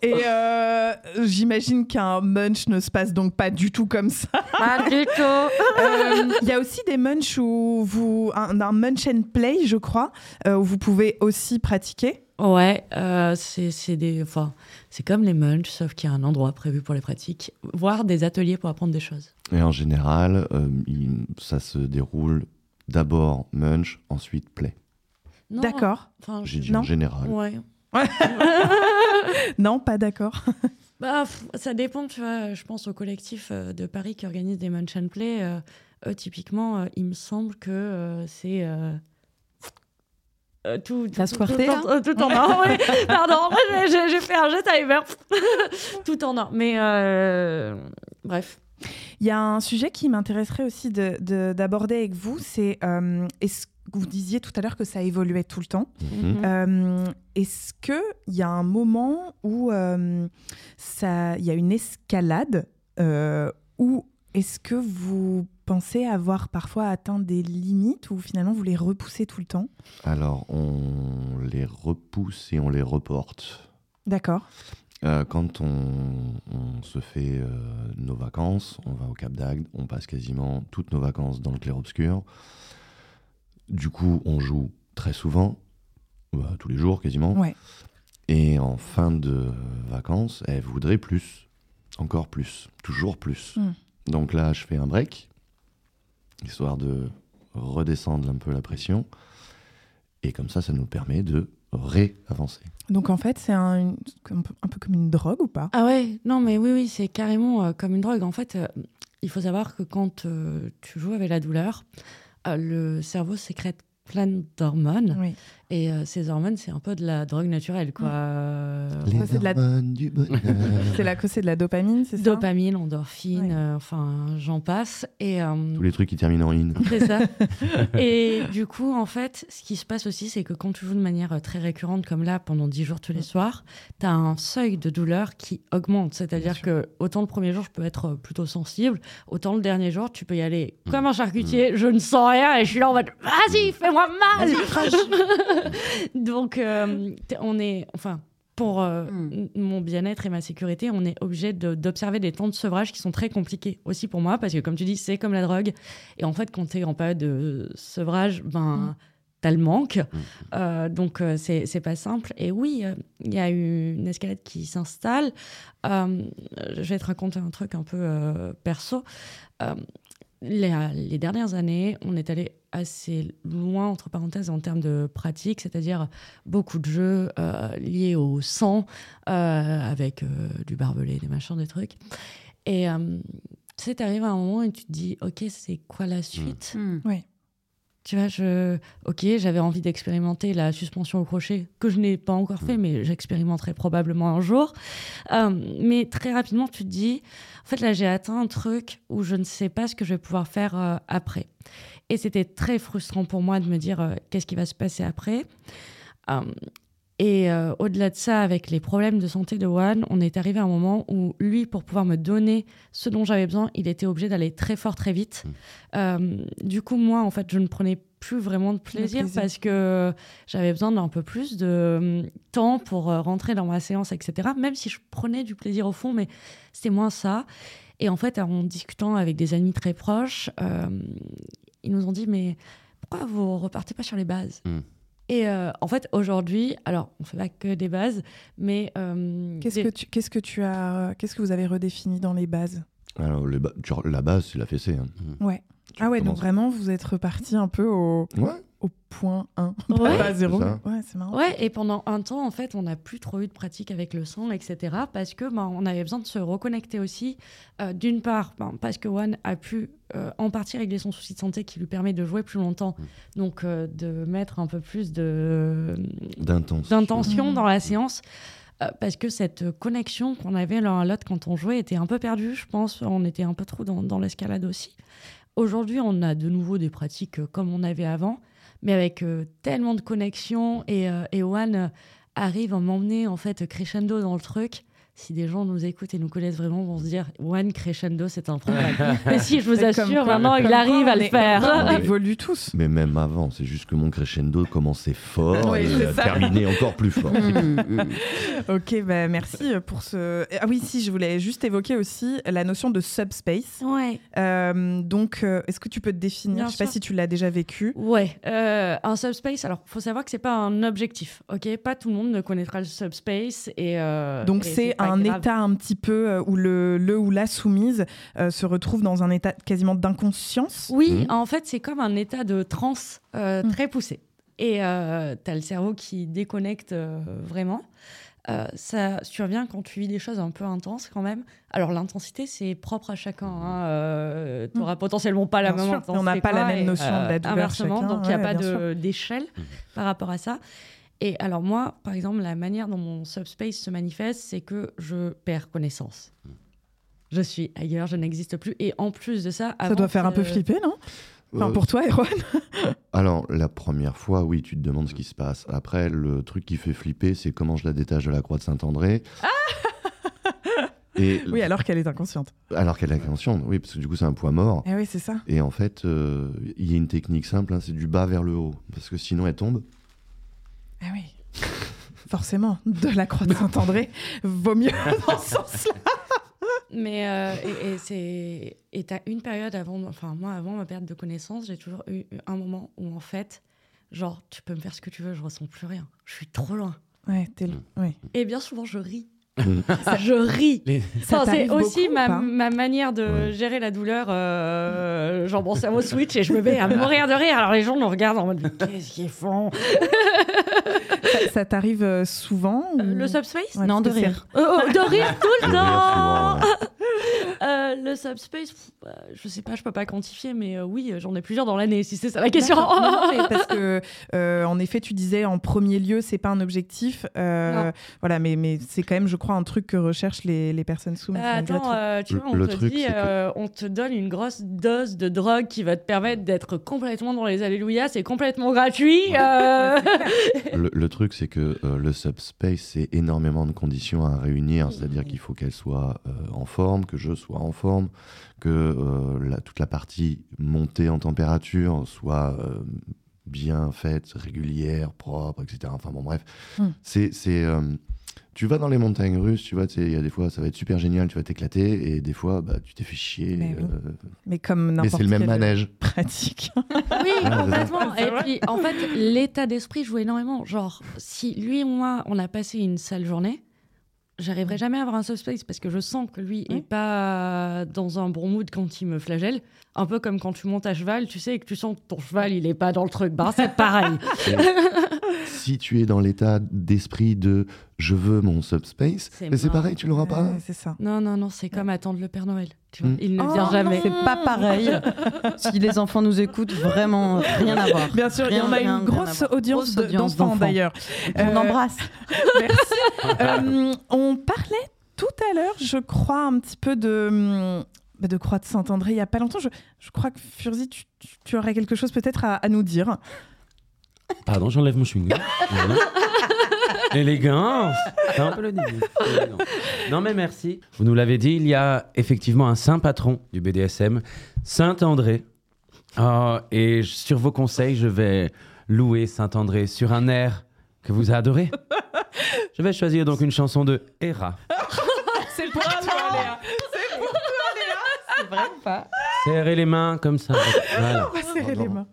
Et euh, j'imagine qu'un munch ne se passe donc pas du tout comme ça. Pas du tout. Euh, Il y a aussi des munchs où vous. Un, un munch and play, je crois, euh, où vous pouvez aussi pratiquer. Ouais, euh, c'est c'est des, enfin, c'est comme les munchs, sauf qu'il y a un endroit prévu pour les pratiques, voire des ateliers pour apprendre des choses. Et en général, euh, il- ça se déroule d'abord munch, ensuite play. Non, D'accord. J'ai dit en général. Ouais. (laughs) non, pas d'accord. Bah, ça dépend, tu vois. Je pense au collectif euh, de Paris qui organise des Munch and Play. Euh, typiquement, euh, il me semble que euh, c'est. euh, euh, tout, tout, squirté, tout, en- euh, tout en or. oui. (laughs) Pardon, j'ai- fait un jet timer. (laughs) tout en or. Mais euh, bref. Il y a un sujet qui m'intéresserait aussi de- de- d'aborder avec vous, c'est euh, est-ce que vous disiez tout à l'heure que ça évoluait tout le temps. Mhm. Euh, est-ce qu'il y a un moment où euh, ça, il y a une escalade euh, ou est-ce que vous pensez avoir parfois atteint des limites ou finalement vous les repoussez tout le temps Alors, on les repousse et on les reporte. D'accord. Euh, quand on, on se fait euh, nos vacances, on va au Cap d'Agde, on passe quasiment toutes nos vacances dans le clair-obscur. Du coup, on joue très souvent, bah, tous les jours quasiment. Ouais. Et en fin de vacances, elle voudrait plus, encore plus, toujours plus. Mm. Donc là, je fais un break, histoire de redescendre un peu la pression. Et comme ça, ça nous permet de réavancer. Donc en fait, c'est un, un peu- un peu comme une drogue ou pas? Ah ouais, non, mais oui, oui, c'est carrément euh, comme une drogue. En fait, euh, il faut savoir que quand euh, tu joues avec la douleur, euh, le cerveau sécrète plein d'hormones. Oui. Et euh, ces hormones, c'est un peu de la drogue naturelle, quoi. Les c'est de la- hormones du bonheur. (laughs) C'est que c'est de la dopamine, c'est ça? Dopamine, endorphine, euh, enfin, j'en passe. Et, euh, Tous les trucs qui terminent en in. c'est ça. (laughs) Et du coup, en fait, ce qui se passe aussi, c'est que quand tu joues de manière très récurrente, comme là, pendant 10 jours tous les soirs, tu as un seuil de douleur qui augmente. C'est-à-dire que autant le premier jour, je peux être plutôt sensible, autant le dernier jour, tu peux y aller comme un charcutier, je ne sens rien et je suis là en mode vas-y, fais-moi mal (laughs) (laughs) Donc, euh, on est. Enfin. Pour euh, m- mon bien-être et ma sécurité, on est obligé de- d'observer des temps de sevrage qui sont très compliqués aussi pour moi, parce que comme tu dis, c'est comme la drogue. Et en fait, quand tu es en période de sevrage, ben, t'as le manque. Euh, donc, euh, c'est c'est pas simple. Et oui, euh, il y a eu une escalade qui s'installe. Euh, je vais te raconter un truc un peu euh, perso. Les, les dernières années, on est allé assez loin, entre parenthèses, en termes de pratique, c'est-à-dire beaucoup de jeux euh, liés au sang, euh, avec euh, du barbelé, des machins, des trucs. Et euh, tu sais, t'arrives à un moment et tu te dis, OK, c'est quoi la suite? Oui. Tu vois, je... ok, j'avais envie d'expérimenter la suspension au crochet, que je n'ai pas encore fait, mais j'expérimenterai probablement un jour. Euh, mais très rapidement, tu te dis, en fait, là, j'ai atteint un truc où je ne sais pas ce que je vais pouvoir faire euh, après. Et c'était très frustrant pour moi de me dire, euh, qu'est-ce qui va se passer après et euh, au-delà de ça, avec les problèmes de santé de Juan, on est arrivé à un moment où lui, pour pouvoir me donner ce dont j'avais besoin, il était obligé d'aller très fort, très vite. Euh, du coup, moi, en fait, je ne prenais plus vraiment de plaisir, plaisir. parce que j'avais besoin d'un peu plus de euh, temps pour euh, rentrer dans ma séance, etc. Même si je prenais du plaisir au fond, mais c'était moins ça. Et en fait, en discutant avec des amis très proches, euh, ils nous ont dit, mais pourquoi vous repartez pas sur les bases? Mm. Et euh, en fait, aujourd'hui, alors on fait pas que des bases, mais euh, Qu'est-ce des- que tu, qu'est-ce que tu as, qu'est-ce que vous avez redéfini dans les bases? Alors, le ba- tu- la base, c'est la fessée. hein. Ouais. Ah ouais, donc vraiment, vous êtes reparti un peu au, Ouais. Au point 1, Ouais. pas à zéro. C'est ça. Ouais, c'est marrant. Ouais, et pendant un temps, en fait, on n'a plus trop eu de pratique avec le sang, etc. Parce que ben, on avait besoin de se reconnecter aussi. Euh, D'une part, ben, parce que One a pu euh, en partie régler son souci de santé qui lui permet de jouer plus longtemps. Donc, euh, de mettre un peu plus de D'intention. d'intention Mhm. dans la séance. euh, parce que cette connexion qu'on avait l'un à l'autre quand on jouait était un peu perdue, je pense. On était un peu trop dans, dans l'escalade aussi. Aujourd'hui, on a de nouveau des pratiques comme on avait avant, mais avec euh, tellement de connexions et, euh, et One euh, arrive à m'emmener en fait crescendo dans le truc. Si des gens nous écoutent et nous connaissent vraiment, vont se dire One Crescendo, c'est un (laughs) problème. Mais si, je vous assure, maintenant, il arrive à le faire. On évolue tous. Mais même avant, c'est juste que mon crescendo commençait fort Oui, et euh, terminait encore plus fort. ok, bah merci pour ce. Ah oui, si, je voulais juste évoquer aussi la notion de subspace. Ouais. Euh, donc, euh, est-ce que tu peux te définir? Bien Je sais pas si tu l'as déjà vécu. Ouais, euh, un subspace, alors faut savoir que c'est pas un objectif, ok? Pas tout le monde ne connaîtra le subspace et. euh, Donc c'est pas un grave. état un petit peu euh, où le, le ou la soumise euh, se retrouve dans un état quasiment d'inconscience. Oui, en fait, c'est comme un état de transe euh, très poussé. Et euh, tu as le cerveau qui déconnecte euh, vraiment. Euh, ça survient quand tu vis des choses un peu intenses quand même. Alors l'intensité, c'est propre à chacun. hein. tu n'auras potentiellement pas la Bien même sûr, intensité. on n'a pas la même notion de la douleur Inversement, chacun, donc il n'y a ouais, pas d'échelle par rapport à ça. Et alors moi, par exemple, la manière dont mon subspace se manifeste, c'est que je perds connaissance. Je suis ailleurs, je n'existe plus. Et en plus de ça, Ça doit faire un peu flipper, non? Enfin, Euh, pour toi, Erwan (laughs) Alors, la première fois, oui, tu te demandes ce qui se passe. Après, le truc qui fait flipper, c'est comment je la détache de la croix de Saint-André. Et (laughs) Oui, alors qu'elle est inconsciente. alors qu'elle est inconsciente, oui, parce que du coup, c'est un poids mort. Eh oui, c'est ça. Et en fait, euh, il y a une technique simple, hein, c'est du bas vers le haut. Parce que sinon, elle tombe. Ah oui. Forcément, de la croix de Saint-André, vaut mieux (laughs) (laughs) dans ce sens-là. Mais euh, et, et c'est et t'as une période avant, enfin moi avant ma perte de connaissance, j'ai toujours eu un moment où en fait, genre tu peux me faire ce que tu veux, je ressens plus rien, je suis trop loin. Ouais, t'es Mm. l- ouais. Et bien souvent je ris. (laughs) je ris. Ça Enfin, c'est aussi beaucoup ma, ma manière de gérer la douleur. Euh, genre mon cerveau switch et je me mets à mourir de rire. Alors les gens nous regardent en mode Mais qu'est-ce qu'ils font? Ça, ça t'arrive euh, souvent ou- Le subspace Ouais, Non, de rire. Oh, oh, de rire tout le (laughs) temps Euh, Le subspace, pff, bah, je sais pas, je peux pas quantifier, mais euh, oui, j'en ai plusieurs dans l'année, si c'est ça la question. Non, non, mais parce (laughs) que, euh, en effet, tu disais en premier lieu, c'est pas un objectif. euh, voilà, mais, mais c'est quand même, je crois, un truc que recherchent les, les personnes soumises. Bah, attends, euh, tu vois, on le te truc, dit, que- on te donne une grosse dose de drogue qui va te permettre d'être complètement dans les alléluia, c'est complètement gratuit. euh. Le, le truc, c'est que euh, le subspace, c'est énormément de conditions à réunir. C'est-à-dire qu'il faut qu'elle soit euh, en forme, que je sois en forme, que euh, la- toute la partie montée en température soit euh, bien faite, régulière, propre, etc. Enfin bon, bref. Mm. C'est. c'est, euh, tu vas dans les montagnes russes, tu vois, il y a des fois, ça va être super génial, tu vas t'éclater, et des fois, bah, tu t'es fait chier. Mais oui. euh, Mais comme mais n'importe c'est le même manège. pratique. (laughs) Oui, Ah, complètement. Et puis, en fait, l'état d'esprit joue énormément. Genre, si lui et moi, on a passé une sale journée, j'arriverai jamais à avoir un subspace parce que je sens que lui est pas dans un bon mood quand il me flagelle. Un peu comme quand tu montes à cheval, tu sais, et que tu sens que ton cheval, il est pas dans le truc. Bah, c'est pareil. (laughs) si tu es dans l'état d'esprit de je veux mon subspace, C'est mais c'est pareil, tu l'auras pas. c'est ça. Non, non, non, c'est comme attendre le Père Noël. Tu vois, Mm. il ne Oh vient jamais. C'est pas pareil. (laughs) si les enfants nous écoutent, vraiment rien à voir. Bien sûr, il y en a rien, une grosse audience, Grosse de- audience d'enfants d'ailleurs. On Euh, embrasse. (laughs) Merci. Euh, on parlait tout à l'heure, je crois, un petit peu de, hum, de Croix de Saint-André il n'y a pas longtemps. Je, je crois que Furzi, tu, tu- tu aurais quelque chose peut-être à, à nous dire. Pardon, j'enlève mon chewing-gum. Voilà. Élégance un peu le. Non mais merci. Vous nous l'avez dit, il y a effectivement un saint patron du BDSM, Saint-André. Ah, et sur vos conseils, je vais louer Saint-André sur un air que vous adorez. Je vais choisir donc une chanson de Hera. C'est pour toi, Léa. C'est vrai? Ou pas Serrez les mains comme ça. Voilà. On va serrer les mains.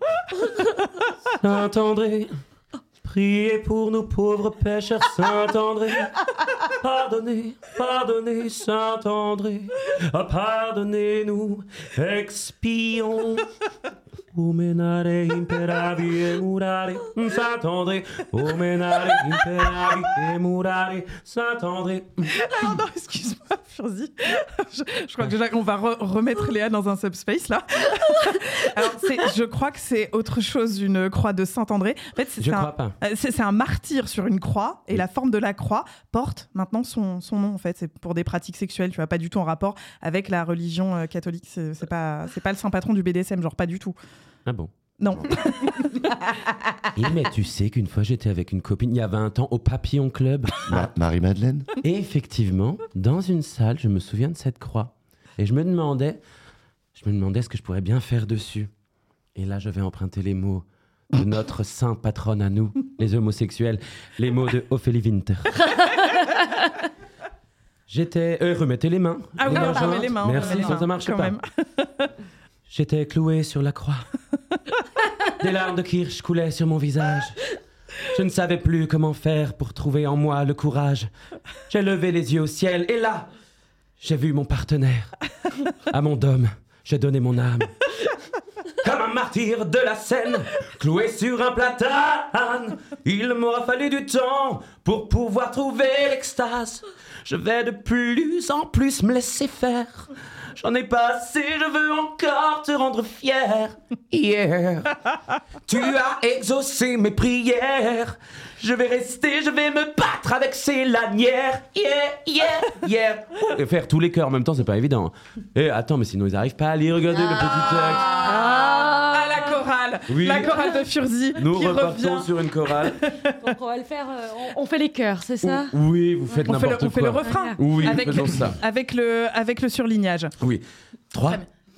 Saint-André, priez pour nos pauvres pécheurs, Saint-André. Pardonnez, pardonnez, Saint-André. Pardonnez-nous, expions. Umenare imperavi e murare, Saint-André. Umenare imperavi e murare, Saint-André. Pardon, excuse-moi, Furzi. Je, je crois que déjà qu'on va re- remettre Léa dans un subspace là. (laughs) Alors, c'est- je crois que c'est autre chose une croix de Saint-André. En fait, c'est un, crois pas. euh, un martyr sur une croix et la forme de la croix porte maintenant son, son nom. En fait, c'est pour des pratiques sexuelles. Tu vois, pas du tout en rapport avec la religion euh, catholique. C'est c'est pas c'est pas le saint patron du BDSM, genre pas du tout. Ah bon? Non. (laughs) Et mais tu sais qu'une fois j'étais avec une copine, il y a 20 ans, au Papillon Club. Ma- Marie-Madeleine? Et effectivement, dans une salle, je me souviens de cette croix. Et je me demandais, je me demandais ce que je pourrais bien faire dessus. Et là, je vais emprunter les mots de notre saint patronne à nous, les homosexuels, les mots de Ophélie Winter. (laughs) J'étais. Euh, remettez les mains. Ah oui, on remet les mains, on Merci, remet les sinon mains, ça marche quand pas. même. (laughs) J'étais cloué sur la croix. (laughs) Des larmes de kirsch coulaient sur mon visage. Je ne savais plus comment faire pour trouver en moi le courage. J'ai levé les yeux au ciel et là, j'ai vu mon partenaire. À mon dôme, j'ai donné mon âme. Comme un martyr de la Seine, cloué sur un platane. Il m'aura fallu du temps pour pouvoir trouver l'extase. Je vais de plus en plus me laisser faire. J'en ai pas assez, je veux encore te rendre fier. Hier, (laughs) tu as exaucé mes prières. Je vais rester, je vais me battre avec ces lanières. Yeah, yeah, yeah. Et faire tous les chœurs en même temps, c'est pas évident. Et attends, mais sinon ils arrivent pas à lire. Regardez le petit texte. Ah, chorale Oui. La chorale de Furzi Nous qui repartons revient. sur une chorale. (laughs) Donc on va le faire, euh, on, on fait les chœurs, c'est ça Oui, vous faites On fait, le, n'importe on quoi. fait le refrain Oui, avec, faisons ça. avec, le, avec le surlignage. Oui. 3,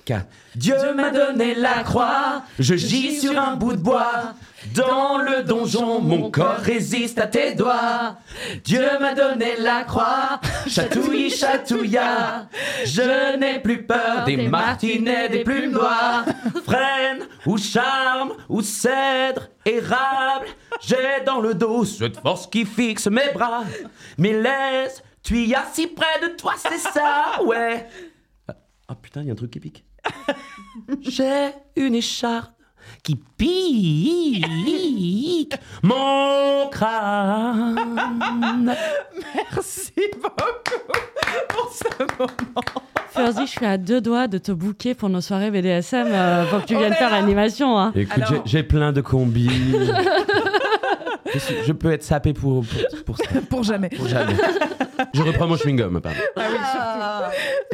4. Dieu m'a donné la croix, je gis sur un bout de bois. Dans le donjon, mon corps résiste à tes doigts. Dieu m'a donné la croix, (laughs) chatouille, chatouilla. Je n'ai plus peur des martinets, des plumes noires. Frêne ou charme ou cèdre érable. J'ai dans le dos cette force qui fixe mes bras. Mes laises, tu y as si près de toi, c'est ça, (laughs) ouais. Ah putain, il y a un truc qui pique. (laughs) J'ai une écharpe qui pique mon crâne. Merci beaucoup pour ce moment. Furzi, je suis à deux doigts de te booker pour nos soirées BDSM euh, pour que tu viennes faire l'animation. Hein. Écoute, j'ai- j'ai plein de combis. (laughs) je, suis- je peux être sapé pour, pour, pour ça. (laughs) Pour jamais. Pour jamais. Je reprends mon chewing-gum, pardon.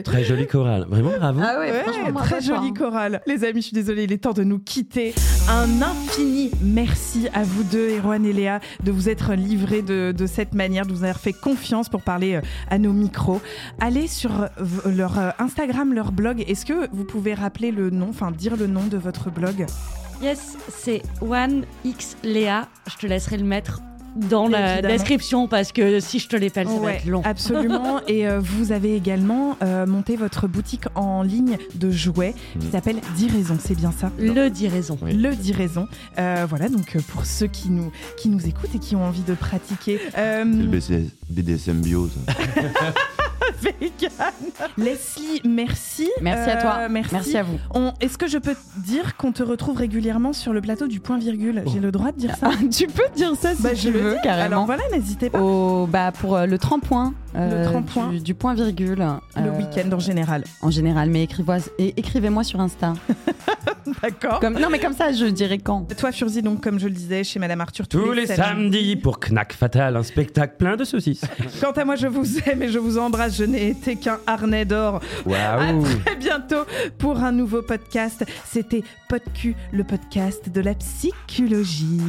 Très jolie chorale. Vraiment, bravo. Ah ouais, Ouais, franchement, très hein. chorale. Les amis, je suis désolée, il est temps de nous quitter. Un infini merci à vous deux, Erwan et Léa, de vous être livrés de, de cette manière, de vous avoir fait confiance pour parler euh, à nos micros. Allez sur leur euh, Instagram, leur blog. Est-ce que vous pouvez rappeler le nom, enfin dire le nom de votre blog? Yes, c'est OneXLea. Je te laisserai le mettre dans la Évidemment. description parce que si je te l'épelle, ça va être long. Absolument. (laughs) Et euh, vous avez également euh, monté votre boutique en ligne de jouets qui Mm. s'appelle 10 raisons. C'est bien ça? Le 10 raisons. Le 10 raisons. Euh, voilà, donc euh, pour ceux qui nous, qui nous écoutent et qui ont envie de pratiquer. euh, C'est le BDSM bio, ça. (laughs) (laughs) vegan. Leslie, merci. Euh, Merci à toi. Merci. Merci à vous. On- Est-ce que je peux te dire qu'on te retrouve régulièrement sur le plateau du point virgule? J'ai le droit de dire ça? (laughs) Tu peux dire ça si Bah, tu je le veux, dis. carrément. Alors voilà, n'hésitez pas. Au, bah, pour euh, le 30 points. Le 30 points. Du, du point virgule. Le euh, week-end en général. En général, mais écrivez- écrivez-moi sur Insta. (laughs) D'accord. Comme, non, mais comme ça, je dirai quand. Toi, Furzi, donc, comme je le disais, chez Madame Arthur, tous, Tous les samedis pour Knack Fatal, un spectacle plein de saucisses. Quant à moi, je vous aime et je vous embrasse. Je n'ai été qu'un harnais d'or. À très bientôt pour un nouveau podcast. C'était PodQ, le podcast de la psychologie.